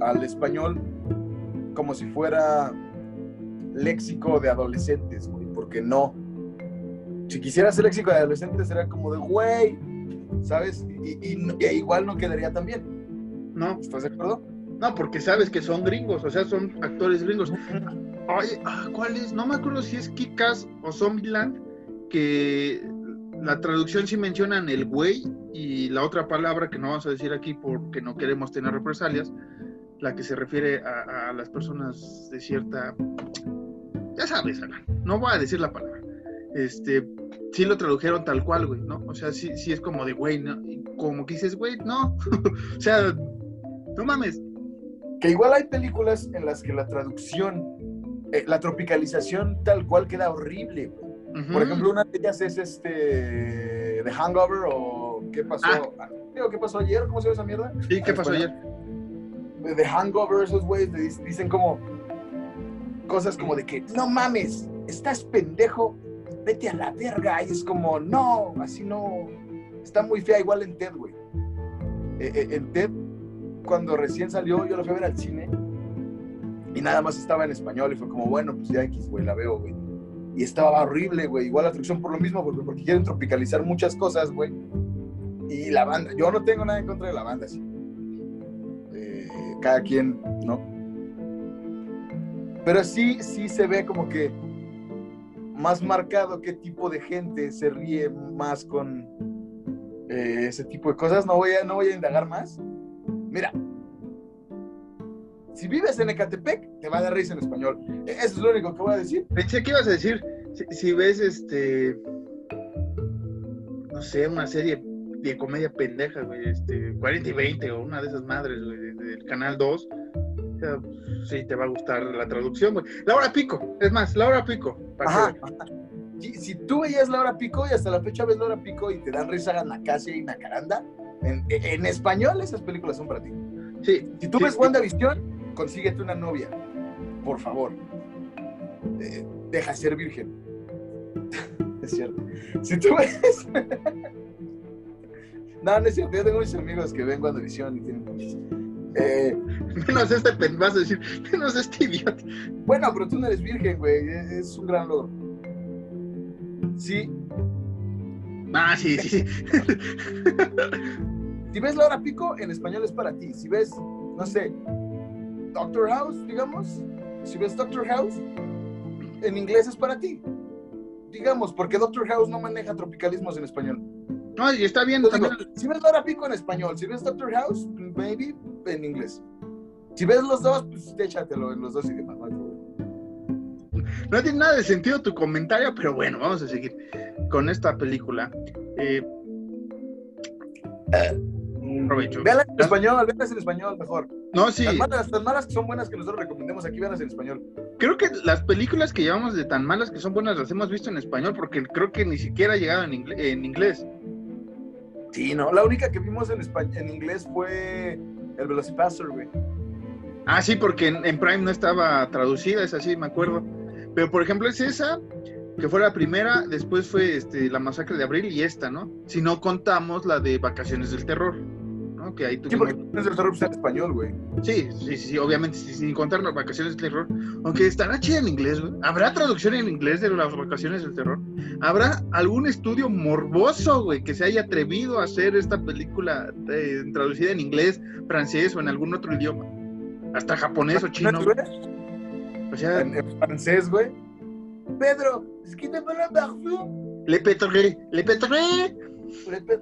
al español como si fuera léxico de adolescentes, güey, porque no. Si quisiera ser léxico de adolescentes, sería como de, güey, ¿sabes? Y, y no- y igual no quedaría tan bien. No, ¿Estás de acuerdo? no, porque sabes que son gringos, o sea, son actores gringos. Oye, ah, ¿cuál es? No me acuerdo si es Kikas o Zombieland, que la traducción sí mencionan el güey y la otra palabra que no vamos a decir aquí porque no queremos tener represalias, la que se refiere a, a las personas de cierta... Ya sabes, Alan, no voy a decir la palabra. Este, sí lo tradujeron tal cual, güey, ¿no? O sea, sí, sí es como de güey, ¿no? Como que dices, güey, no. o sea, no mames. Que igual hay películas en las que la traducción, eh, la tropicalización tal cual queda horrible. Ujú. Por ejemplo, una de ellas es este The Hangover o ¿Qué pasó? Ah. Digo, ¿Qué pasó ayer? ¿Cómo se llama esa mierda? Sí, ¿qué pasó ayer? De Hangover, esos güeyes dicen como cosas como de que no mames, estás pendejo, vete a la verga. Y es como, no, así no. Está muy fea, igual en Ted, güey. Eh, eh, en Ted, cuando recién salió, yo lo fui a ver al cine y nada más estaba en español y fue como, bueno, pues ya X, güey, la veo, güey. Y estaba horrible, güey. Igual la traducción por lo mismo, porque, porque quieren tropicalizar muchas cosas, güey. Y la banda, yo no tengo nada en contra de la banda, sí. Cada quien, ¿no? Pero sí, sí se ve como que más marcado qué tipo de gente se ríe más con eh, ese tipo de cosas. No voy, a, no voy a indagar más. Mira, si vives en Ecatepec, te va a dar risa en español. E- Eso es lo único que voy a decir. Pensé que ibas a decir, si, si ves este, no sé, una serie de comedia pendeja, güey, este, 40 y 20 o una de esas madres, güey, de- del canal 2, o sea, sí te va a gustar la traducción, güey. Laura Pico, es más, Laura Pico, para Ajá. que- si, si tú veías Laura Pico y hasta la fecha ves Laura Pico y te dan risa Nacasia y Nacaranda, en, en español esas películas son para ti. Sí. Si tú sí, ves sí. WandaVision, consíguete una novia. Por favor. Eh, deja ser virgen. es cierto. Si tú ves. no, no es cierto. Yo tengo muchos amigos que ven WandaVision y tienen. Eh, Menos este vas a decir, menos este idiota. bueno, pero tú no eres virgen, güey. Es, es un gran logro. Sí. Ah, sí, sí, sí. Si ves Laura Pico, en español es para ti. Si ves, no sé, Doctor House, digamos. Si ves Doctor House, en inglés es para ti. Digamos, porque Doctor House no maneja tropicalismos en español. No, y está bien también. si ves Laura Pico en español, si ves Doctor House, maybe en inglés. Si ves los dos, pues échatelo en los dos idiomas. no tiene nada de sentido tu comentario, pero bueno, vamos a seguir con esta película. Eh, Provecho. Véanlas en español, véanlas en español mejor. no, sí, Las, malas, las malas que son buenas que nosotros recomendemos aquí, véanlas en español. creo que las películas que llevamos de tan malas que son buenas las hemos visto en español porque creo que ni siquiera ha llegado en, ingle- en inglés. Sí, no, la única que vimos en, espa- en inglés fue el Velocipastor, güey. Ah, sí, porque en, en Prime no estaba traducida, es así, me acuerdo. Pero por ejemplo es esa, que fue la primera, después fue este, la masacre de abril y esta, ¿no? Si no contamos la de Vacaciones del Terror, ¿no? Que ahí Sí, tuvimos... porque es el terror pues, en español, güey. Sí, sí, sí, sí, obviamente, sí, sin contar las vacaciones del terror. Aunque estará chida en inglés, güey. ¿Habrá traducción en inglés de las vacaciones del terror? ¿Habrá algún estudio morboso, güey, que se haya atrevido a hacer esta película eh, traducida en inglés, francés o en algún otro idioma? Hasta japonés o chino. güey? O sea, En, en francés, güey. Pedro, es que te van a le petré, le petré,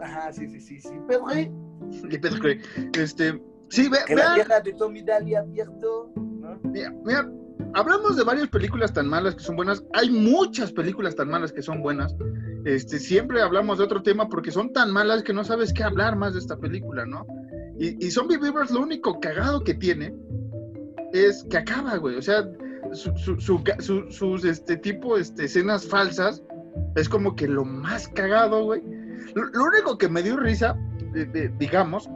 Ajá, sí, sí, sí, sí. Pedro. Este, sí, ve, que la vean, tierra de Tommy Daly abierto. ¿no? Mira, mira, hablamos de varias películas tan malas que son buenas. Hay muchas películas tan malas que son buenas. Este, siempre hablamos de otro tema porque son tan malas que no sabes qué hablar más de esta película, ¿no? Y, y Zombie Beavers lo único cagado que tiene es que acaba, güey. O sea, su- su- su- sus este tipo este, escenas falsas es como que lo más cagado, güey. Lo, lo único que me dio risa, de- de- digamos,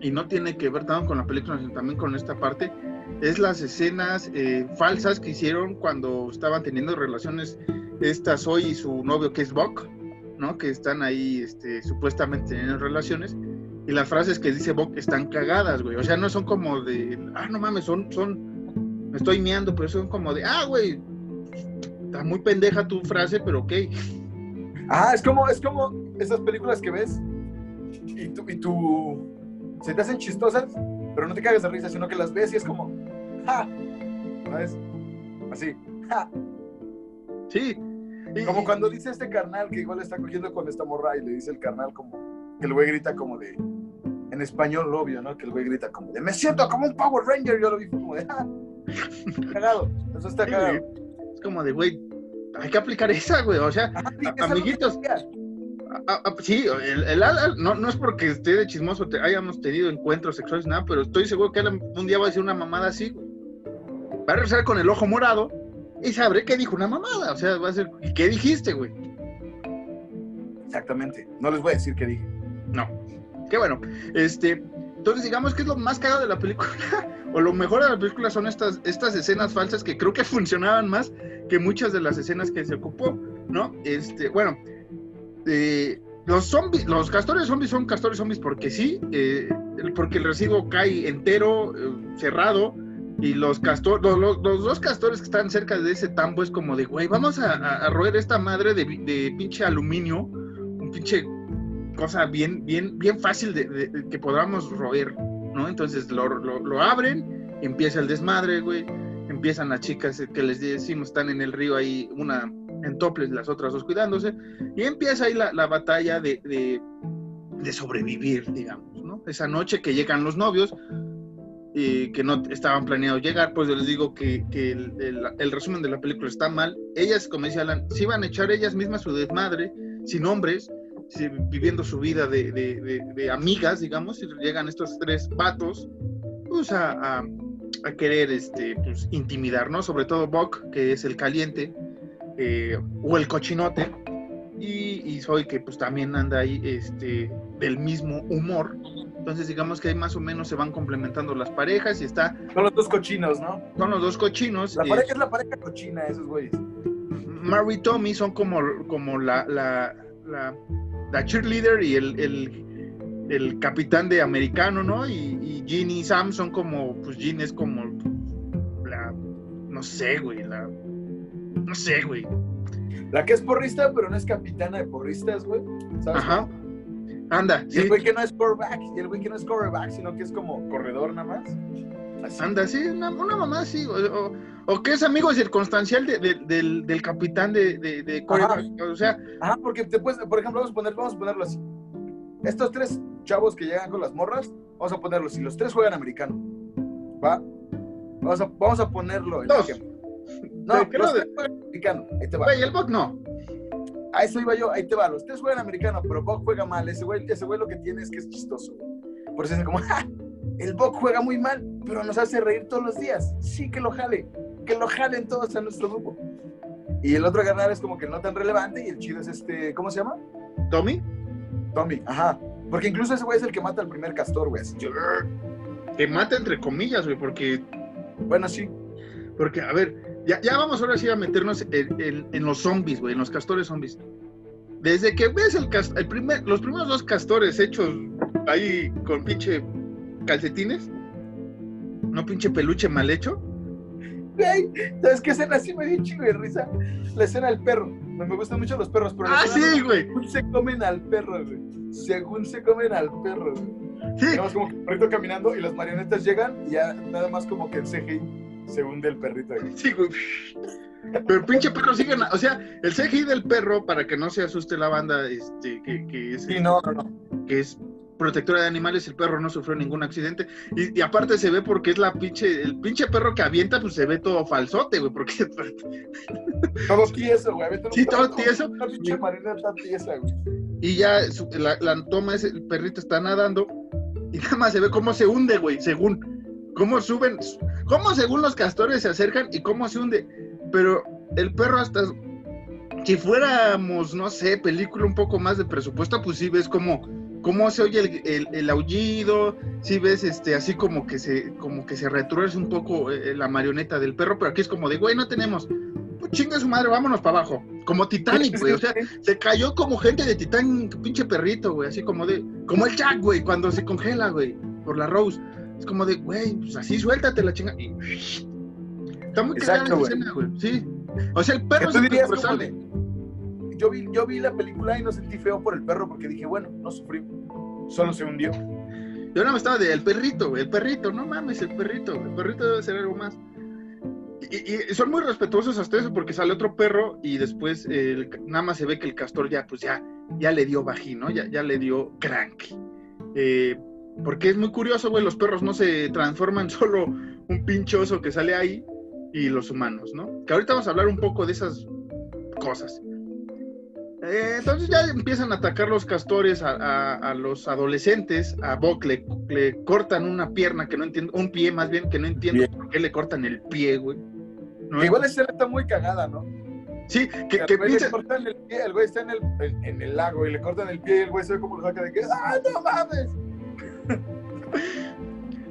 y no tiene que ver tanto con la película, sino también con esta parte, es las escenas eh, falsas que hicieron cuando estaban teniendo relaciones esta Zoe y su novio que es Buck, ¿no? Que están ahí este, supuestamente teniendo relaciones y las frases que dice Buck están cagadas, güey. O sea, no son como de, ah, no mames, son, son, me estoy miando, pero son como de, ah, güey, está muy pendeja tu frase, pero ok. Ah, es como, es como esas películas que ves y tú, y tú se te hacen chistosas, pero no te cagas de risa, sino que las ves y es como, ja, ¿sabes? Así, ja. Sí. Y- Como cuando dice este carnal que igual está cogiendo con esta morra y le dice el carnal como, que el güey grita como de, en español obvio, ¿no? Que el güey grita como de, me siento como un Power Ranger, yo lo vi como de, ja, cagado, eso está Sí, cagado. Es como de, güey, hay que aplicar esa, güey. O sea, Ajá, sí, amiguitos. Ah, ah, sí, el, el Alan, no, no es porque esté de chismoso, te, hayamos tenido encuentros sexuales, nada, pero estoy seguro que Alan un día va a decir una mamada así. güey. Va a regresar con el ojo morado y sabré que dijo una mamada. O sea, va a ser, ¿y qué dijiste, güey? Exactamente, no les voy a decir qué dije. No. Qué bueno. Este, entonces, digamos que es lo más cagado de la película, o lo mejor de la película son estas, estas escenas falsas que creo que funcionaban más que muchas de las escenas que se ocupó, ¿no? Este, bueno, eh, los zombies, los castores zombies son castores zombies porque sí, eh, porque el residuo cae entero, eh, cerrado, y los castores, los, dos castores que están cerca de ese tambo es como de, güey, vamos a, roer esta madre de, de pinche aluminio, un pinche cosa bien, bien, bien fácil que podamos roer, ¿no? Entonces lo, lo, lo abren, empieza el desmadre, güey, empiezan las chicas que les decimos están en el río ahí, una en toples, las otras dos cuidándose, y empieza ahí la, la batalla de, de, sobrevivir, digamos, ¿no? Esa noche que llegan los novios, y que no estaban planeados llegar, pues yo les digo que, que el, resumen de la película está mal. Ellas, como dice Alan, se iban a echar ellas mismas su desmadre, sin hombres, viviendo su vida de, de- amigas, digamos, y llegan estos tres vatos, pues a, a- querer este, pues, intimidar, ¿no? Sobre todo Buck, que es el caliente, eh, o el cochinote, y, y soy que pues también anda ahí este, del mismo humor. Entonces digamos que ahí más o menos se van complementando las parejas y está... Son los dos cochinos, ¿no? Son los dos cochinos. La pareja es la pareja cochina, esos güeyes. Mary y Tommy son como, como la, la, la, la cheerleader y el, el, el, capitán de americano, ¿no? Y, y Ginny y Sam son como, pues Ginny es como la, no sé, güey, la, no sé, güey. La que es porrista, pero no es capitana de porristas, güey. ¿Sabes? Ajá. Anda. Y el güey que no es quarterback, y el güey que no es quarterback, sino que es como corredor nada más. Así. Anda, sí, una, una mamá así, o, o, o, que es amigo circunstancial de, de, del, del, capitán de, de, de quarterback, o sea. Ajá, porque te puedes, por ejemplo, vamos a, poner, vamos a ponerlo así. Estos tres chavos que llegan con las morras, vamos a ponerlo así, los tres juegan americano, ¿va? Vamos a, vamos a ponerlo en Dos. ejemplo. No, los tres juegan americano, ahí te va. Güey, el Buck no. A eso iba yo, ahí te va. Los tres juegan americano, pero Buck juega mal. Ese güey, ese güey lo que tiene es que es chistoso. Por eso es como, ¡ja! El Buck juega muy mal, pero nos hace reír todos los días. Sí, que lo jale. Que lo jalen todos a nuestro grupo. Y el otro ganar es como que no tan relevante y el chido es este, ¿cómo se llama? ¿Tommy? Tommy, ajá. Porque incluso ese güey es el que mata al primer castor, güey. Así, que mata entre comillas, güey, porque... Bueno, sí. Porque, a ver, ya, ya vamos ahora sí a meternos en, en, en los zombies, güey, en los castores zombies. Desde que ves el, cast el primer, los primeros dos castores hechos ahí con pinche calcetines, no pinche peluche mal hecho. Güey, ¿sabes qué escena así me dio chingo de risa? La escena del perro. Me, me gustan mucho los perros, pero ah, sí, güey. Según se comen al perro, güey. Según se comen al perro, güey. Sí. Digamos como que el perrito caminando y las marionetas llegan y ya nada más como que el CGI se hunde el perrito. Güey. Sí, güey. Pero el pinche perro sigue, o sea, el CGI del perro, para que no se asuste la banda, este, que, que es, Sí, no, no, no. que es protectora de animales, el perro no sufrió ningún accidente. Y, y, aparte se ve porque es la pinche, el pinche perro que avienta, pues se ve todo falsote, güey, porque... Todo tieso, güey. Sí, todo tieso. Una pinche tiesa, güey. Y ya su, la, la, toma es, el perrito está nadando y nada más se ve cómo se hunde, güey, según. Cómo suben, cómo según los castores se acercan y cómo se hunde. Pero el perro hasta, si fuéramos, no sé, película un poco más de presupuesto, pues sí ves cómo, cómo se oye el, el, el aullido, sí ves este, así como que se, como que se retuerce un poco eh, la marioneta del perro, pero aquí es como de, güey, no tenemos, pues chinga su madre, vámonos para abajo. Como Titanic, güey, o sea, se cayó como gente de Titanic, pinche perrito, güey, así como de, como el Jack, güey, cuando se congela, güey, por la Rose. Es como de, güey, pues así suéltate la chinga. Y... Está muy cagada esa escena, güey. Sí. O sea, el perro se sobresale. Yo vi, yo vi la película y no sentí feo por el perro porque dije, bueno, no sufrí. Solo se hundió. Yo no me estaba de el perrito, güey. El perrito, no mames, el perrito. El perrito debe ser algo más. Y, y, son muy respetuosos hasta eso porque sale otro perro y después el, nada más se ve que el castor ya, pues ya, ya le dio vagino, ya, ya le dio crank. Eh, porque es muy curioso, güey, los perros no se transforman solo un pinchoso que sale ahí y los humanos, ¿no? Que ahorita vamos a hablar un poco de esas cosas. Eh, entonces ya empiezan a atacar los castores a, a, a los adolescentes, a Buck le, le, cortan una pierna que no entiendo, un pie más bien que no entiendo bien. por qué le cortan el pie, güey. ¿No? Igual esa está muy cagada, ¿no? Sí, que, que güey pinche... le cortan el pie, el güey está en el, en, en, el lago y le cortan el pie y el güey se ve como lo saca de que ¡ah, no mames!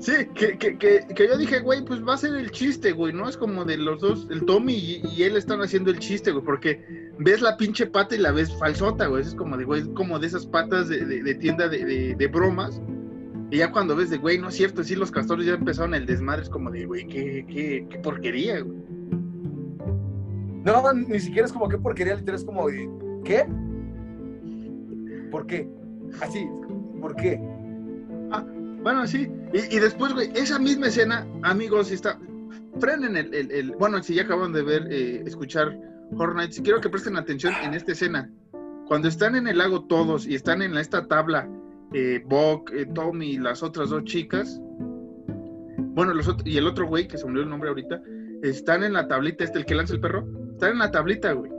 Sí, que, que, que, yo dije, güey, pues va a ser el chiste, güey, ¿no? Es como de los dos, el Tommy y, él están haciendo el chiste, güey, porque ves la pinche pata y la ves falsota, güey. Es como de, güey, como de esas patas de, tienda de, bromas. Y ya cuando ves de, güey, no es cierto, sí, los castores ya empezaron el desmadre, es como de, güey, qué, qué, qué porquería, güey. No, ni siquiera es como qué porquería, literal, es como ¿qué? ¿Por qué? Así, ¿por qué? Bueno, sí. Y, después, güey, esa misma escena, amigos, está. Frenen el, el, el, Bueno, si ya acaban de ver, eh, escuchar Horror Nights, quiero que presten atención en esta escena. Cuando están en el lago todos y están en esta tabla, eh, Buck, eh, Tommy y las otras dos chicas, bueno, los y el otro güey, que se me olvidó el nombre ahorita, están en la tablita, este, el que lanza el perro, están en la tablita, güey.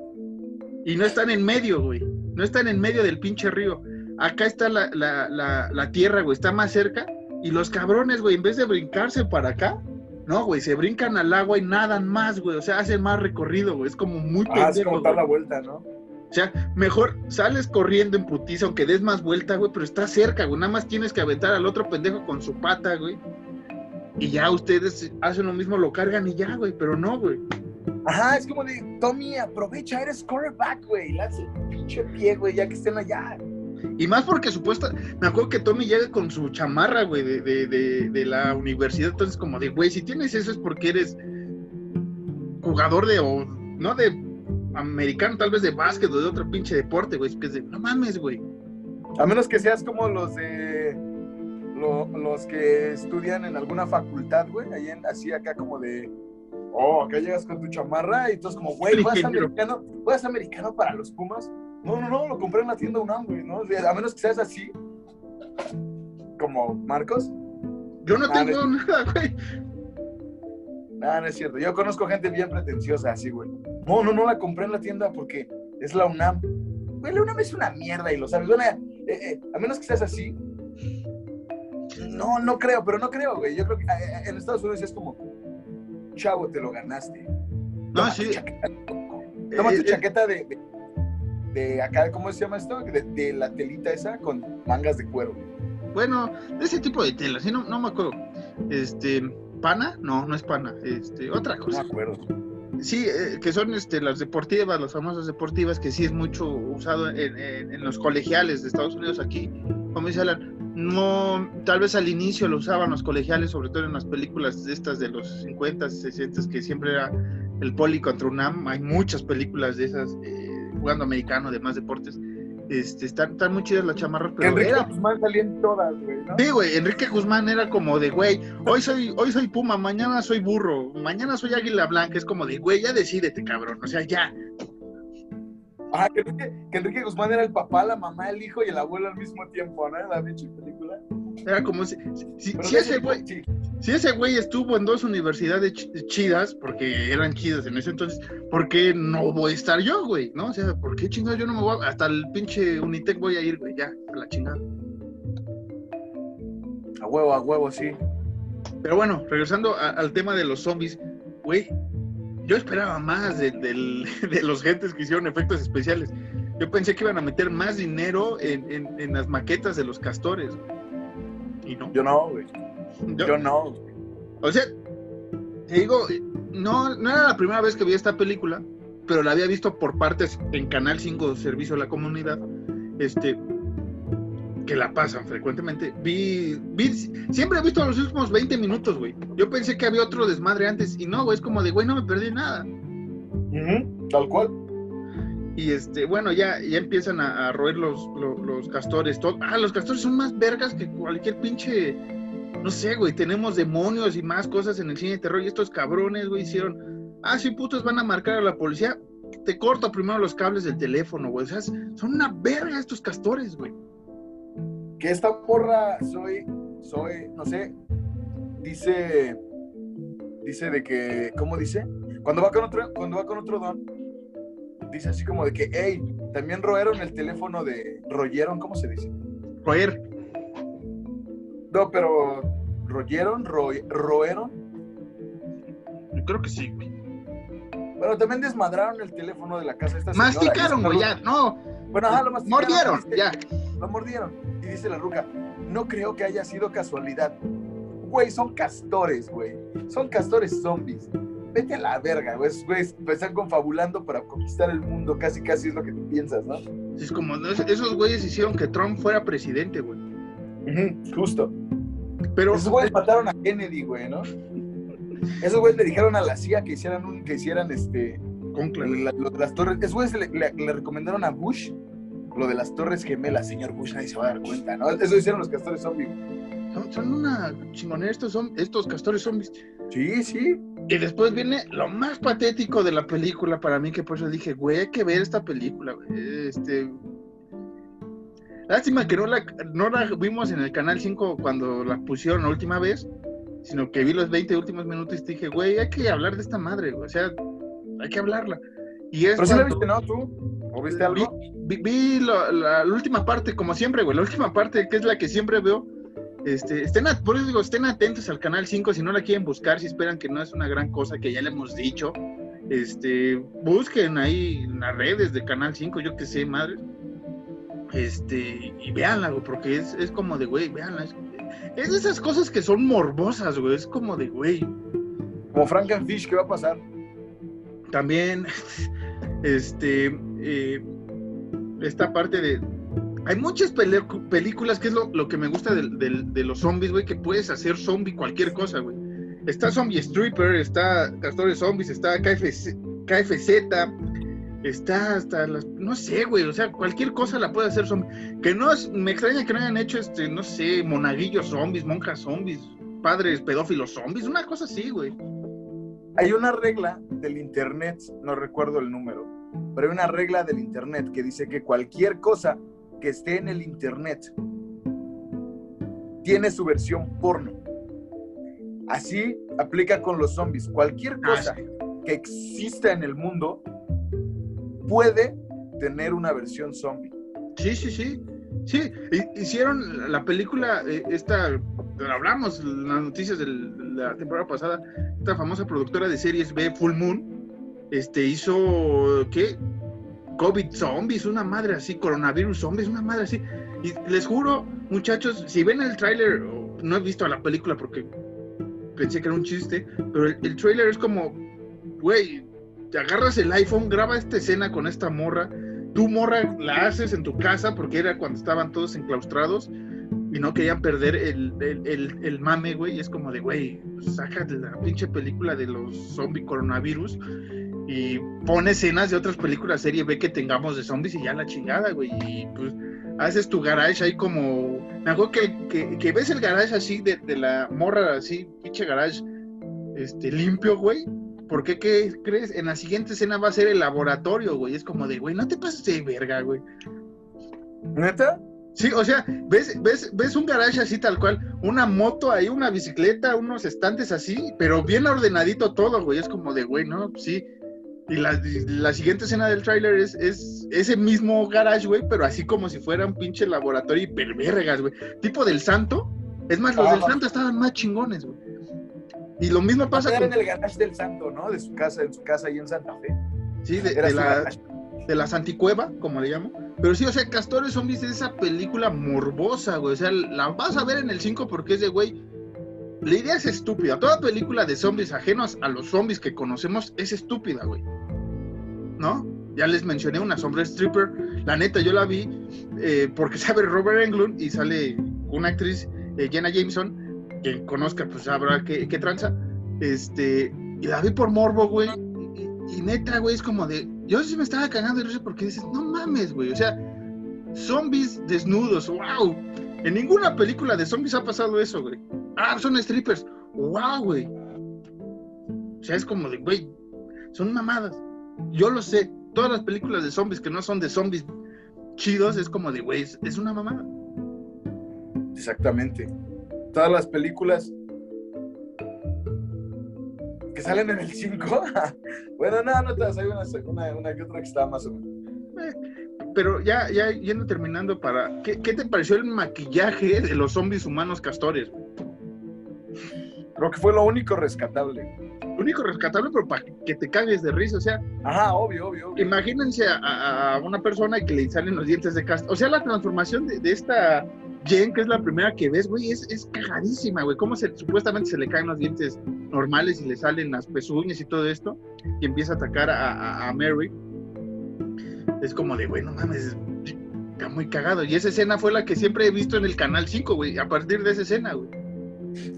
Y no están en medio, güey. No están en medio del pinche río. Acá está la, la, la, la tierra, güey, está más cerca y los cabrones, güey, en vez de brincarse para acá, No, güey, se brincan al agua y nadan más, güey. O sea, hacen más recorrido, güey. Es como muy Ah, es pendejo, como dar güey. la vuelta, ¿no? O sea, mejor sales corriendo en putiza, aunque des más vuelta, güey, pero estás cerca, güey. Nada más tienes que aventar al otro pendejo con su pata, güey. Y ya ustedes hacen lo mismo, lo cargan y ya, güey. Pero no, güey. Ajá, es como de, Tommy, aprovecha, eres quarterback, güey. Lanza el pinche pie, güey, ya que estén allá. Y más porque supuesta, me acuerdo que Tommy llega con su chamarra, güey, de, de, de, de la universidad. Entonces, como de, güey, si tienes eso es porque eres jugador de, o no de americano, tal vez de básquet o de otro pinche deporte, güey. Es que es de, no mames, güey. A menos que seas como los de. lo- los que estudian en alguna facultad, güey. Ahí en, así acá como de. Oh, acá llegas con tu chamarra y entonces como, güey, ¿vas americano, ¿vas americano para los Pumas? No, no, no, lo compré en la tienda UNAM, güey, ¿no? O sea, A menos que seas así. Como Marcos. Yo no Ah, tengo nada, güey. No, no es cierto. Yo conozco gente bien pretenciosa así, güey. No, no, no la compré en la tienda porque es la UNAM. Güey, la UNAM es una mierda y lo sabes. Eh, eh, a menos que seas así. No, no creo, pero no creo, güey. Yo creo que eh, en Estados Unidos es como, chavo, te lo ganaste. No, Toma sí. tu chaqueta, toma tu chaqueta de, de, de acá, ¿cómo se llama esto? De, de la telita esa con mangas de cuero. Bueno, de ese tipo de tela, sí, no, no me acuerdo. Este, pana, no, no es pana, este, otra No cosa. me acuerdo. Sí, eh, que son este, las deportivas, las famosas deportivas, que sí es mucho usado en, en- en los colegiales de Estados Unidos aquí. Como dice Alan, no, tal vez al inicio lo usaban los colegiales, sobre todo en las películas de estas de los 50, 60, que siempre era el poli contra UNAM. Hay muchas películas de esas, eh, jugando americano, demás deportes. Este, están, están muy chidas las chamarras, pero Enrique era Guzmán salían todas, güey, ¿no? Sí, güey, Enrique Guzmán era como de, güey, hoy soy, hoy soy puma, mañana soy burro, mañana soy águila blanca, es como de, güey, ya decídete, cabrón, o sea, ya. Ajá, que Enrique, que Enrique Guzmán era el papá, la mamá, el hijo y el abuelo al mismo tiempo, ¿no? En la pinche película. Era como si, si, ese güey, sí. si ese güey estuvo en dos universidades ch- chidas, porque eran chidas en ese entonces, ¿por qué no voy a estar yo, güey? ¿No? O sea, ¿por qué chingados yo no me voy a, hasta el pinche Unitec voy a ir, güey, ya, a la chingada. A huevo, a huevo, sí. Pero bueno, regresando a- al tema de los zombies, güey, yo esperaba más de, los gentes que hicieron efectos especiales. Yo pensé que iban a meter más dinero en, en- en las maquetas de los castores. Y no. Yo no, güey. Yo- Yo no. o sea, te digo, no, no era la primera vez que vi esta película, pero la había visto por partes en Canal 5 Servicio a la Comunidad, este, que la pasan frecuentemente. Vi, vi, siempre he visto los últimos 20 minutos, güey. Yo pensé que había otro desmadre antes, y no, güey, es como de, güey, no me perdí nada. Tal cual. Y este, bueno, ya, ya empiezan a, a roer los, los, los castores. todo. Ah, los castores son más vergas que cualquier pinche. No sé, güey. Tenemos demonios y más cosas en el cine de terror. Y estos cabrones, güey, hicieron. Ah, sí, putos, van a marcar a la policía. Te corto primero los cables del teléfono, güey. O sea, son una verga estos castores, güey. Que esta porra soy, soy, no sé, dice, dice de que, ¿cómo dice? Cuando va con otro, cuando va con otro don, dice así como de que, hey, también royeron el teléfono de, royeron, ¿cómo se dice? Roer. No, pero, royeron, Roy- roeron, Yo creo que sí, güey. bueno, también desmadraron el teléfono de la casa de esta señora. Masticaron, güey, ya. No. Bueno, ajá, lo masticaron. Mordieron, Dice- ya. Lo mordieron. Y dice la ruca, no creo que haya sido casualidad. Güey, son castores, güey. Son castores zombies. Vete a la verga, güey. Esos güeyes están confabulando para conquistar el mundo. Casi, casi es lo que tú piensas, ¿no? Es como, esos güeyes hicieron que Trump fuera presidente, güey. Justo. Pero. Esos güeyes mataron a Kennedy, güey, ¿no? Esos güeyes le dijeron a la CIA que hicieran, un, que hicieran este, la- de las torres. Esos güeyes le, le- le recomendaron a Bush lo de las torres gemelas, señor Bush. Nadie se va a dar cuenta, ¿no? Eso hicieron los castores zombies. Son, son una chingonera estos, son, estos castores zombies. Sí, sí. Y después viene lo más patético de la película para mí, que por eso dije, güey, hay que ver esta película, güey. Este. Lástima que no la, no la vimos en el Canal 5 cuando la pusieron la última vez, sino que vi los 20 últimos minutos y dije, güey, hay que hablar de esta madre, güey. O sea, hay que hablarla. Y es Pero sí la viste, ¿no? ¿Tú? ¿O viste algo? Vi, vi la, la- la última parte, como siempre, güey. La última parte, que es la que siempre veo, Este, estén, por eso digo, estén atentos al canal 5 si no la quieren buscar, si esperan que no es una gran cosa, que ya le hemos dicho. Este, busquen ahí en las redes de Canal 5, yo que sé, madre. Este, y véanla, porque es, es como de, güey, véanla. Es, es, de esas cosas que son morbosas, güey, es como de, güey. Como Frankenfish, ¿qué va a pasar? También, este, eh, esta parte de, hay muchas películas que es lo, que me gusta de, los zombies, güey, que puedes hacer zombie cualquier cosa, güey. Está Zombie Stripper, está Castores Zombies, está KFC, KFZ, está hasta las, no sé, güey, o sea, cualquier cosa la puede hacer zombie. Que no es, me extraña que no hayan hecho, este, no sé, monaguillos zombies, monjas zombies, padres pedófilos zombies, una cosa así, güey. Hay una regla del internet, no recuerdo el número, pero hay una regla del internet que dice que cualquier cosa que esté en el internet tiene su versión porno. Así aplica con los zombies. Cualquier ah, cosa que exista en el mundo puede tener una versión zombie. Sí, sí, sí. Sí, hicieron la película, eh, esta, hablamos en las noticias de la temporada pasada, esta famosa productora de series B, Full Moon, este, hizo, ¿qué? COVID zombies, una madre así, coronavirus zombies, una madre así. Y les juro, muchachos, si ven el tráiler, no he visto la película porque pensé que era un chiste, pero el, el tráiler es como, güey, te agarras el iPhone, graba esta escena con esta morra, tú morra la haces en tu casa porque era cuando estaban todos enclaustrados y no querían perder el, el, el, mame, güey, y es como de, güey, saca la pinche película de los zombie coronavirus y pone escenas de otras películas serie B que tengamos de zombies y ya la chingada, güey. Y pues haces tu garage ahí como. Me acuerdo que, que, ves el garage así de, de, la morra, así, pinche garage, este, limpio, güey. ¿Por qué, qué crees? En la siguiente escena va a ser el laboratorio, güey. Es como de, güey, no te pases de verga, güey. ¿Neta? Sí, o sea, ves, ves, ves un garage así tal cual, una moto ahí, una bicicleta, unos estantes así, pero bien ordenadito todo, güey. Es como de, güey, no, sí, y la, siguiente escena del tráiler es, es ese mismo garage, güey, pero así como si fuera un pinche laboratorio hipervergas, güey. Tipo del santo. Es más, los del ah. santo estaban más chingones, güey. Y lo mismo pasa con... en el garage del santo, ¿no? De su casa, en su casa ahí en Santa Fe. Sí, de, la, de la Santicueva, como le llamo. Pero sí, o sea, Castores Zombies es esa película morbosa, güey. O sea, la vas a ver en el 5 porque es de, güey, la idea es estúpida. Toda película de zombies ajenos a los zombies que conocemos es estúpida, güey. ¿No? Ya les mencioné una sombra stripper. La neta, yo la vi eh, porque sabe Robert Englund y sale una actriz, eh, Jenna Jameson, que conozca, pues sabrá qué, qué tranza. Este, y la vi por morbo, güey. Y, neta, güey, es como de. Yo sí me estaba cagando de risa porque dices, no mames, güey. O sea, zombies desnudos, wow. En ninguna película de zombies ha pasado eso, güey. Ah, son strippers. ¡Wow, güey! O sea, es como de, güey, son mamadas. Yo lo sé. Todas las películas de zombies que no son de zombies chidos es como de, güey, es una mamada. Exactamente. Todas las películas que salen en el 5. bueno, no, no todas. Hay una, una, una que otra que está más o menos. Eh, pero ya, ya yendo terminando para. ¿qué, ¿qué, te pareció el maquillaje de los zombies humanos castores? Creo que fue lo único rescatable. Lo único rescatable, pero para que te cagues de risa, o sea. Ajá, obvio, obvio. Imagínense a, una persona que le salen los dientes de castor. O sea, la transformación de, esta Jen, que es la primera que ves, güey, es, es cagadísima, güey. Cómo se, supuestamente se le caen los dientes normales y le salen las pezuñas y todo esto, y empieza a atacar a, a Mary. Es como de, güey, no mames, está muy cagado. Y esa escena fue la que siempre he visto en el canal 5, güey, a partir de esa escena, güey.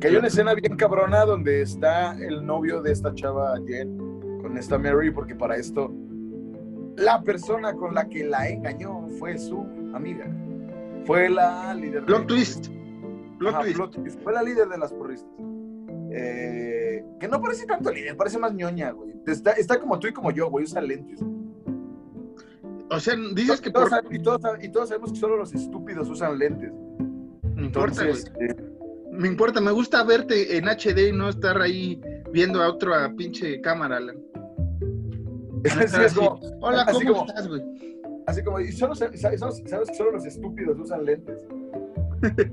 Que hay una escena bien cabrona donde está el novio de esta chava Jen con esta Mary, porque para esto la persona con la que la engañó fue su amiga. Fue la líder. Plot twist. twist. Fue la líder de las porristas. Eh, que no parece tanto líder, parece más ñoña, güey. Está, está como tú y como yo, güey, usa lentes. O sea, dices que todos, y, todos, y, todos, sabemos que solo los estúpidos usan lentes. Entonces, me importa, me gusta verte en HD y no estar ahí viendo a otra pinche cámara, Alan. Hola, ¿cómo estás, güey? Así como, y solo, sabes, sabes que solo los estúpidos usan lentes.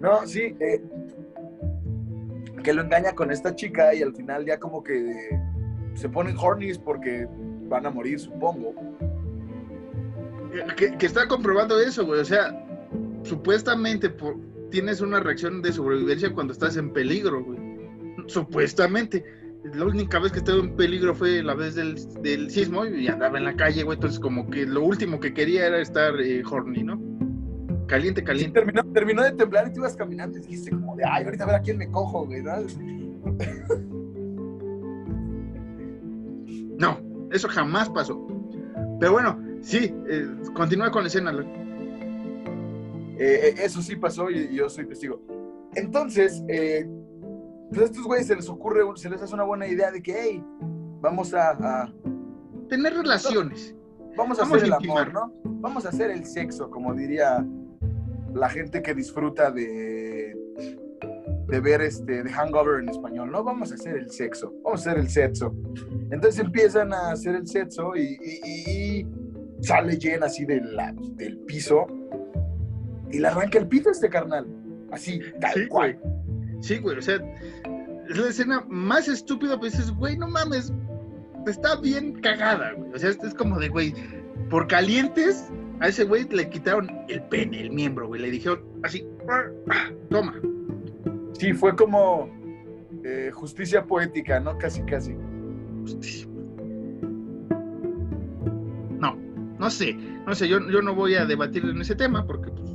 No, sí, eh, que lo engaña con esta chica y al final ya como que se ponen hornies porque van a morir, supongo. Que, que está comprobando eso, güey. O sea, supuestamente por, tienes una reacción de sobrevivencia cuando estás en peligro, güey. Supuestamente. La única vez que estuve en peligro fue la vez del, del sismo y andaba en la calle, güey. Entonces, como que lo último que quería era estar eh, horny, ¿no? Caliente, Sí, caliente. terminó, terminó de temblar y tú ibas caminando y dijiste como de, ay, ahorita a ver a quién me cojo, güey, ¿no? No, eso jamás pasó. Pero bueno, sí, eh, continúa con la escena. Eh, eh, eso sí pasó y, y yo soy testigo. Entonces, eh, pues a estos güeyes se les ocurre, se les hace una buena idea de que, hey, vamos a, a- Tener relaciones. vamos a Vamos hacer el a intimar. amor, ¿no? Vamos a hacer el sexo, como diría la gente que disfruta de, de ver este, de hangover en español, ¿no? Vamos a hacer el sexo, vamos a hacer el sexo. Entonces empiezan a hacer el sexo y, y- y- y sale Jen así de la- del piso y le arranca el pito a este carnal. Así, tal Sí, cual. güey. Sí, güey. O sea, es la escena más estúpida, pues dices, güey, no mames. Está bien cagada, güey. O sea, es como de, güey, por calientes, a ese güey le quitaron el pene, el miembro, güey. Le dijeron así, "Ah, toma. Sí, fue como eh, justicia poética, ¿no? Casi, casi. No, no sé, no sé, yo, yo no voy a debatir en ese tema porque, pues.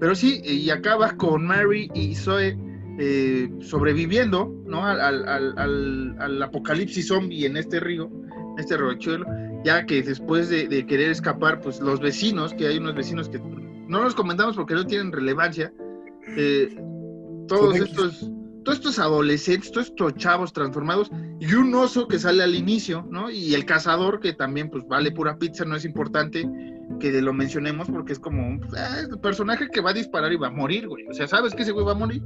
Pero sí, y acaba con Mary y Zoe eh, sobreviviendo, ¿no? Al, al- al- al- al apocalipsis zombie en este río, en este riachuelo, ya que después de, de querer escapar, pues los vecinos, que hay unos vecinos que no los comentamos porque no tienen relevancia, eh, todos estos, todos estos adolescentes, todos estos chavos transformados, y un oso que sale al inicio, ¿no? Y el cazador, que también, pues, vale pura pizza, no es importante que lo mencionemos porque es como un ah, el personaje que va a disparar y va a morir, güey. O sea, ¿sabes que ese güey va a morir?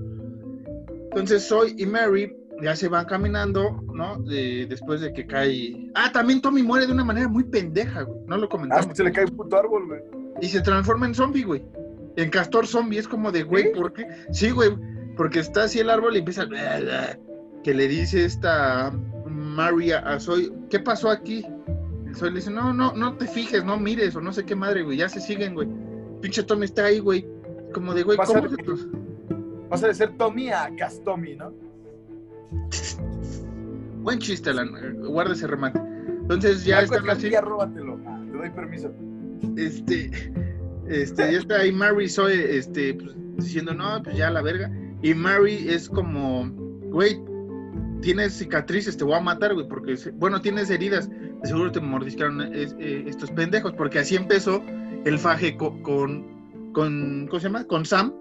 Entonces, Zoe y Mary ya se van caminando, ¿no? De- después de que cae... Ah, también Tommy muere de una manera muy pendeja, güey. No lo Ah, comentamos. se le cae un puto árbol, güey. Y se transforma en zombie, güey. En castor zombie. Es como de, güey. ¿por qué? Sí, güey. Porque está así el árbol y empieza... Que le dice esta María a Zoe, ¿qué pasó aquí? Y Zoe le dice, no, no, no te fijes, no mires, o no sé qué madre, güey. Ya se siguen, güey. Pinche Tommy está ahí, güey. Como de, güey, ¿cómo de- se Pasa de ser Tommy a Castomi, ¿no? Buen chiste, Alan. Guarda ese remate. Entonces ya están así. Róbatelo. Ah, te doy permiso. este, este, ya está ahí Mary Zoe, este, pues, diciendo, no, pues ya la verga. Y Mary es como, güey, tienes cicatrices, te voy a matar, güey, porque, bueno, tienes heridas, de seguro te mordiscaron es- eh, estos pendejos, porque así empezó el faje co- con, ¿cómo se llama? Con Sam,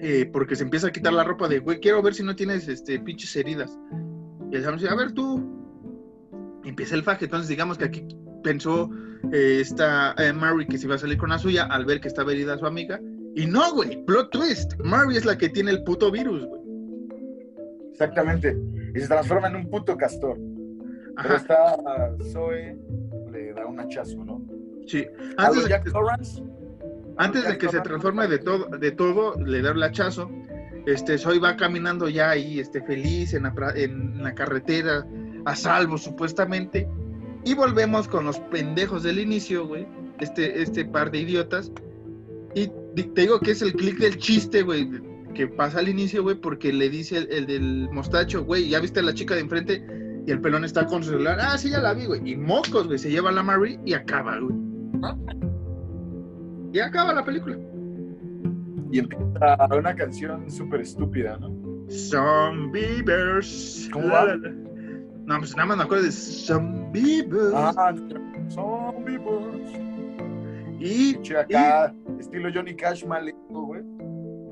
eh, porque se empieza a quitar la ropa de, güey, quiero ver si no tienes, este, pinches heridas. Y el Sam dice, a ver tú, empieza el faje, entonces digamos que aquí pensó eh, esta eh, Mary que se iba a salir con la suya al ver que estaba herida su amiga. Y no, güey, plot twist. Mary es la que tiene el puto virus, güey. Exactamente. Y se transforma en un puto castor. Pero Ajá, está Zoe, le da un hachazo, ¿no? sí. Antes de, Jack Torrance. antes de que se transforme de todo, de todo, le da el hachazo. Este, Zoe va caminando ya ahí, este, feliz en la, en la carretera, a salvo supuestamente. Y volvemos con los pendejos del inicio, güey. Este, este par de idiotas. Y te digo que es el clic del chiste, güey, que pasa al inicio, güey, porque le dice el, el del mostacho, güey, ya viste a la chica de enfrente y el pelón está con su celular. Ah, sí, ya la vi, güey. Y mocos, güey, se lleva a la Mary y acaba, güey. Y acaba la película. Y empieza una canción súper estúpida, ¿no? Bears. ¿Cómo va? No, pues nada más me acuerdo de Bears. Ah, Birds. Y, Che, acá, estilo Johnny Cash mal güey.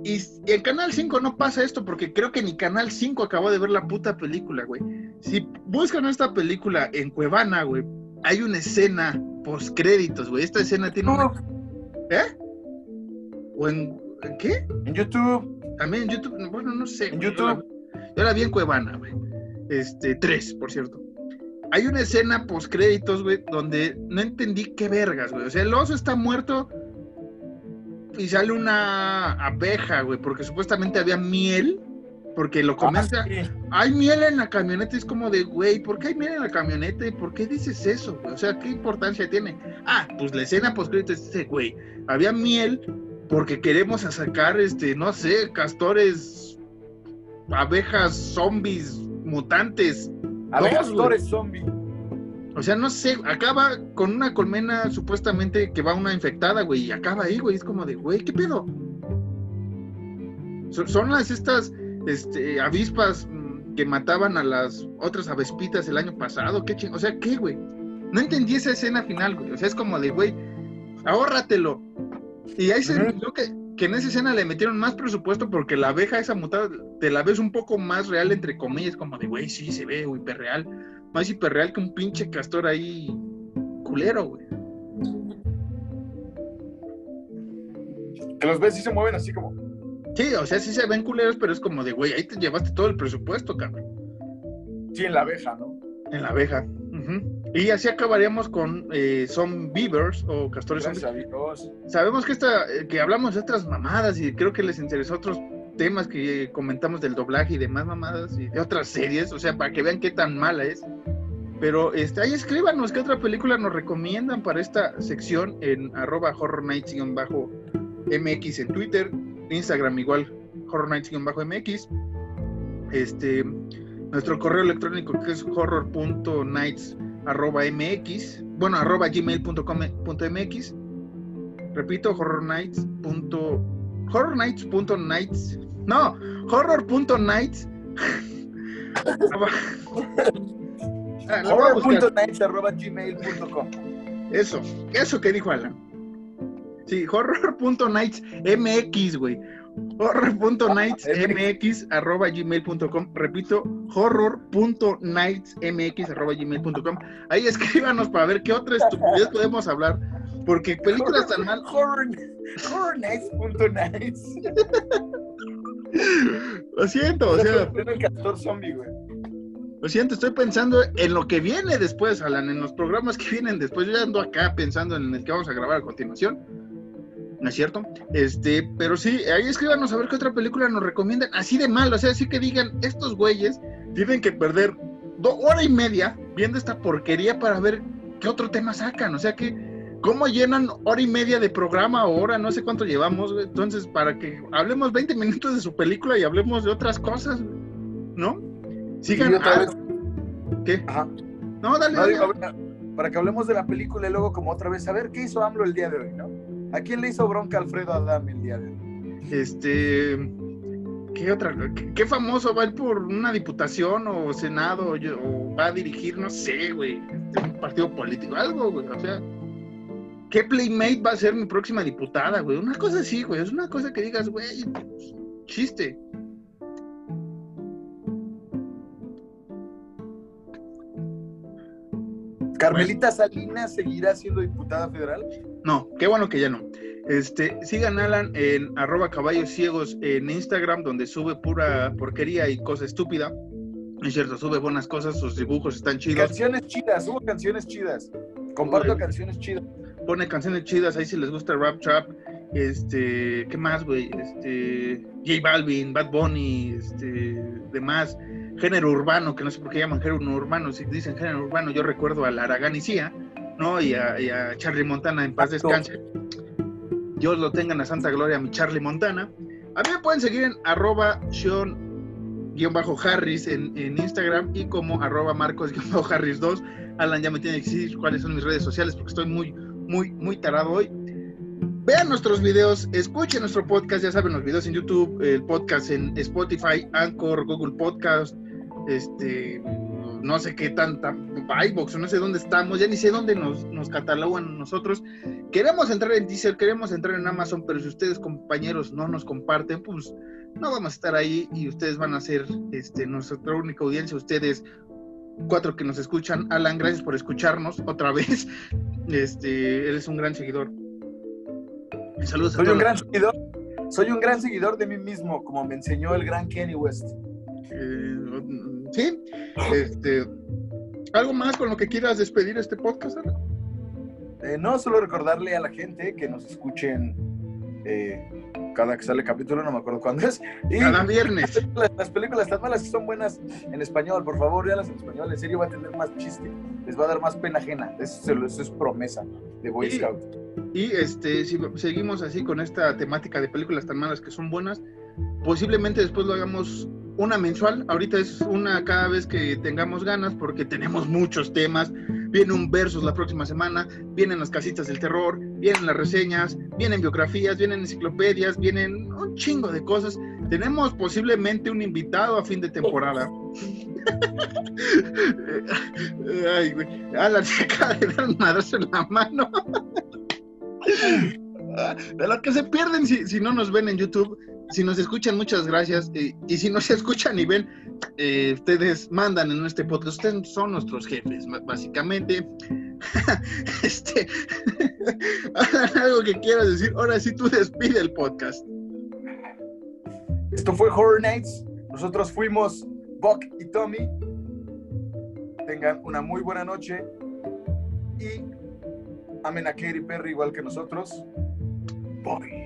y, y en Canal 5 no pasa esto, porque creo que ni Canal 5 acabó de ver la puta película, güey. Si buscan esta película en Cuevana, güey, hay una escena post créditos, güey. Esta escena tiene una. ¿Eh? ¿O en, en qué? En YouTube. También en YouTube, no, bueno, no sé. En güey, YouTube. Yo la, yo la vi en Cuevana, güey. Este, tres, por cierto. Hay una escena post créditos, güey, donde no entendí qué vergas, güey. O sea, el oso está muerto y sale una abeja, güey, porque supuestamente había miel, porque lo comenta, Ah, sí. hay miel en la camioneta, es como de, güey, ¿por qué hay miel en la camioneta? ¿Y por qué dices eso? güey? O sea, ¿qué importancia tiene? Ah, pues la escena post dice, güey, había miel porque queremos sacar, este, no sé, castores, abejas, zombies, mutantes. Dos, Torres zombie. O sea, no sé, acaba con una colmena supuestamente que va una infectada, güey, y acaba ahí, güey, es como de, güey, ¿qué pedo? Son, son las estas este, avispas mm, que mataban a las otras avespitas el año pasado, qué ching, o sea, ¿qué, güey? No entendí esa escena final, güey, o sea, es como de, güey, ahórratelo. Y ahí se Ujú. vio que, que en esa escena le metieron más presupuesto porque la abeja esa mutada te la ves un poco más real, entre comillas, como de, güey, sí, se ve hiperreal. Más hiperreal que un pinche castor ahí culero, güey. Que los ves y se mueven así como. Sí, o sea, sí se ven culeros, pero es como de, güey, ahí te llevaste todo el presupuesto, cabrón, Sí, en la abeja, ¿no? en la abeja. Ujú. Y así acabaríamos con eh, Some Beavers o Castores Zombies. Sabemos que, esta, eh, que hablamos de otras mamadas y creo que les interesó otros temas que comentamos del doblaje y demás mamadas y de otras series, o sea, para que vean qué tan mala es. Pero este, ahí escríbanos qué otra película nos recomiendan para esta sección en arroba horror nights mx en Twitter, Instagram igual horror nights mx. Este, nuestro correo electrónico que es horror.nights arroba mx, bueno, arroba gmail.com.mx. Repito, horrornights. horrornights.nights. No, horror.nights. Ah, lo voy a buscar. Horror.nights.gmail.com Eso, eso que dijo Alan. Sí, horror.nightsmx, güey. Horror.nightsmx arroba gmail.com. Repito, horror.nightsmx arroba gmail.com. Ahí escríbanos para ver qué otra estupidez podemos hablar. Porque películas tan mal. Horror, horrornights.nights. Lo siento, o sea, el castor zombie, güey. lo siento, estoy pensando en lo que viene después, Alan, en los programas que vienen después. Yo ya ando acá pensando en el que vamos a grabar a continuación. ¿No es cierto? Este, pero sí, ahí escríbanos a ver qué otra película nos recomiendan. Así de mal, o sea, así que digan, estos güeyes tienen que perder hora y media viendo esta porquería para ver qué otro tema sacan. O sea que, ¿cómo llenan hora y media de programa o hora? No sé cuánto llevamos, güey. Entonces, para que hablemos 20 minutos de su película y hablemos de otras cosas, ¿no? Sigan. Otra vez- ¿Qué? Ajá. No, dale. No, dale. digo, venga, para que hablemos de la película y luego como otra vez, a ver qué hizo AMLO el día de hoy, ¿no? ¿A quién le hizo bronca Alfredo Adame el día de hoy? Este. ¿Qué otra? ¿Qué, qué famoso va a ir por una diputación o senado o, va a dirigir, no sé, güey, este, un partido político, algo, güey? O sea, ¿qué playmate va a ser mi próxima diputada, güey? Una cosa así, güey, es una cosa que digas, güey, chiste. ¿Carmelita Salinas seguirá siendo diputada federal? No, qué bueno que ya no. Este, sigan Alan en arroba caballos ciegos en Instagram, donde sube pura porquería y cosa estúpida. Es cierto, sube buenas cosas, sus dibujos están chidos. Canciones chidas, hubo canciones chidas. Comparto canciones chidas. pone canciones chidas ahí si les gusta rap trap este qué más güey este J Balvin Bad Bunny este demás género urbano que no sé por qué llaman género urbano si dicen género urbano yo recuerdo a la Cia no y a, y a Charlie Montana en paz descanse. Dios lo tengan a Santa Gloria mi Charlie Montana. A mí me pueden seguir en arroba Sean guion bajo Harris en, en Instagram y como arroba Marcos guion bajo Harris 2 Alan ya me tiene que decir cuáles son mis redes sociales porque estoy muy muy, muy tarado hoy. Vean nuestros videos, escuchen nuestro podcast, ya saben, los videos en YouTube, el podcast en Spotify, Anchor, Google Podcast, este, no sé qué tanta, iVoox, no sé dónde estamos, ya ni sé dónde nos, nos catalogan nosotros. Queremos entrar en Deezer, queremos entrar en Amazon, pero si ustedes, compañeros, no nos comparten, pues no vamos a estar ahí y ustedes van a ser este, nuestra única audiencia, ustedes cuatro que nos escuchan. Alan, gracias por escucharnos otra vez. Este, eres un gran seguidor. Y saludos a Soy un gran seguidor. Soy un gran seguidor de mí mismo, como me enseñó el gran Kenny West. Eh, sí, este, ¿algo más con lo que quieras despedir este podcast, Alan? Eh, no solo recordarle a la gente que nos escuchen eh, cada que sale capítulo, no me acuerdo cuándo es. Y Cada viernes. las, las películas tan malas que son buenas en español, por favor, véanlas en español. En serio va a tener más chiste, les va a dar más pena ajena. Eso, se lo- eso es promesa de Boy Sí. Scout. Y este, si seguimos así con esta temática de películas tan malas que son buenas, posiblemente después lo hagamos una mensual. Ahorita es una cada vez que tengamos ganas, porque tenemos muchos temas. Viene un versus la próxima semana, vienen las casitas del terror, vienen las reseñas, vienen biografías, vienen enciclopedias, vienen un chingo de cosas. Tenemos posiblemente un invitado a fin de temporada. Ay, güey. Alan se acaba de dar un madrazo en la mano. De lo que se pierden si, si no nos ven en YouTube, si nos escuchan, muchas gracias. eh, y si no se escuchan y ven, eh, ustedes mandan en este podcast, ustedes son nuestros jefes, básicamente. este, algo que quieras decir, ahora sí tú despide el podcast. Esto fue Horror Nights. Nosotros fuimos Buck y Tommy. Tengan una muy buena noche y amen a Katy Perry igual que nosotros. Voy.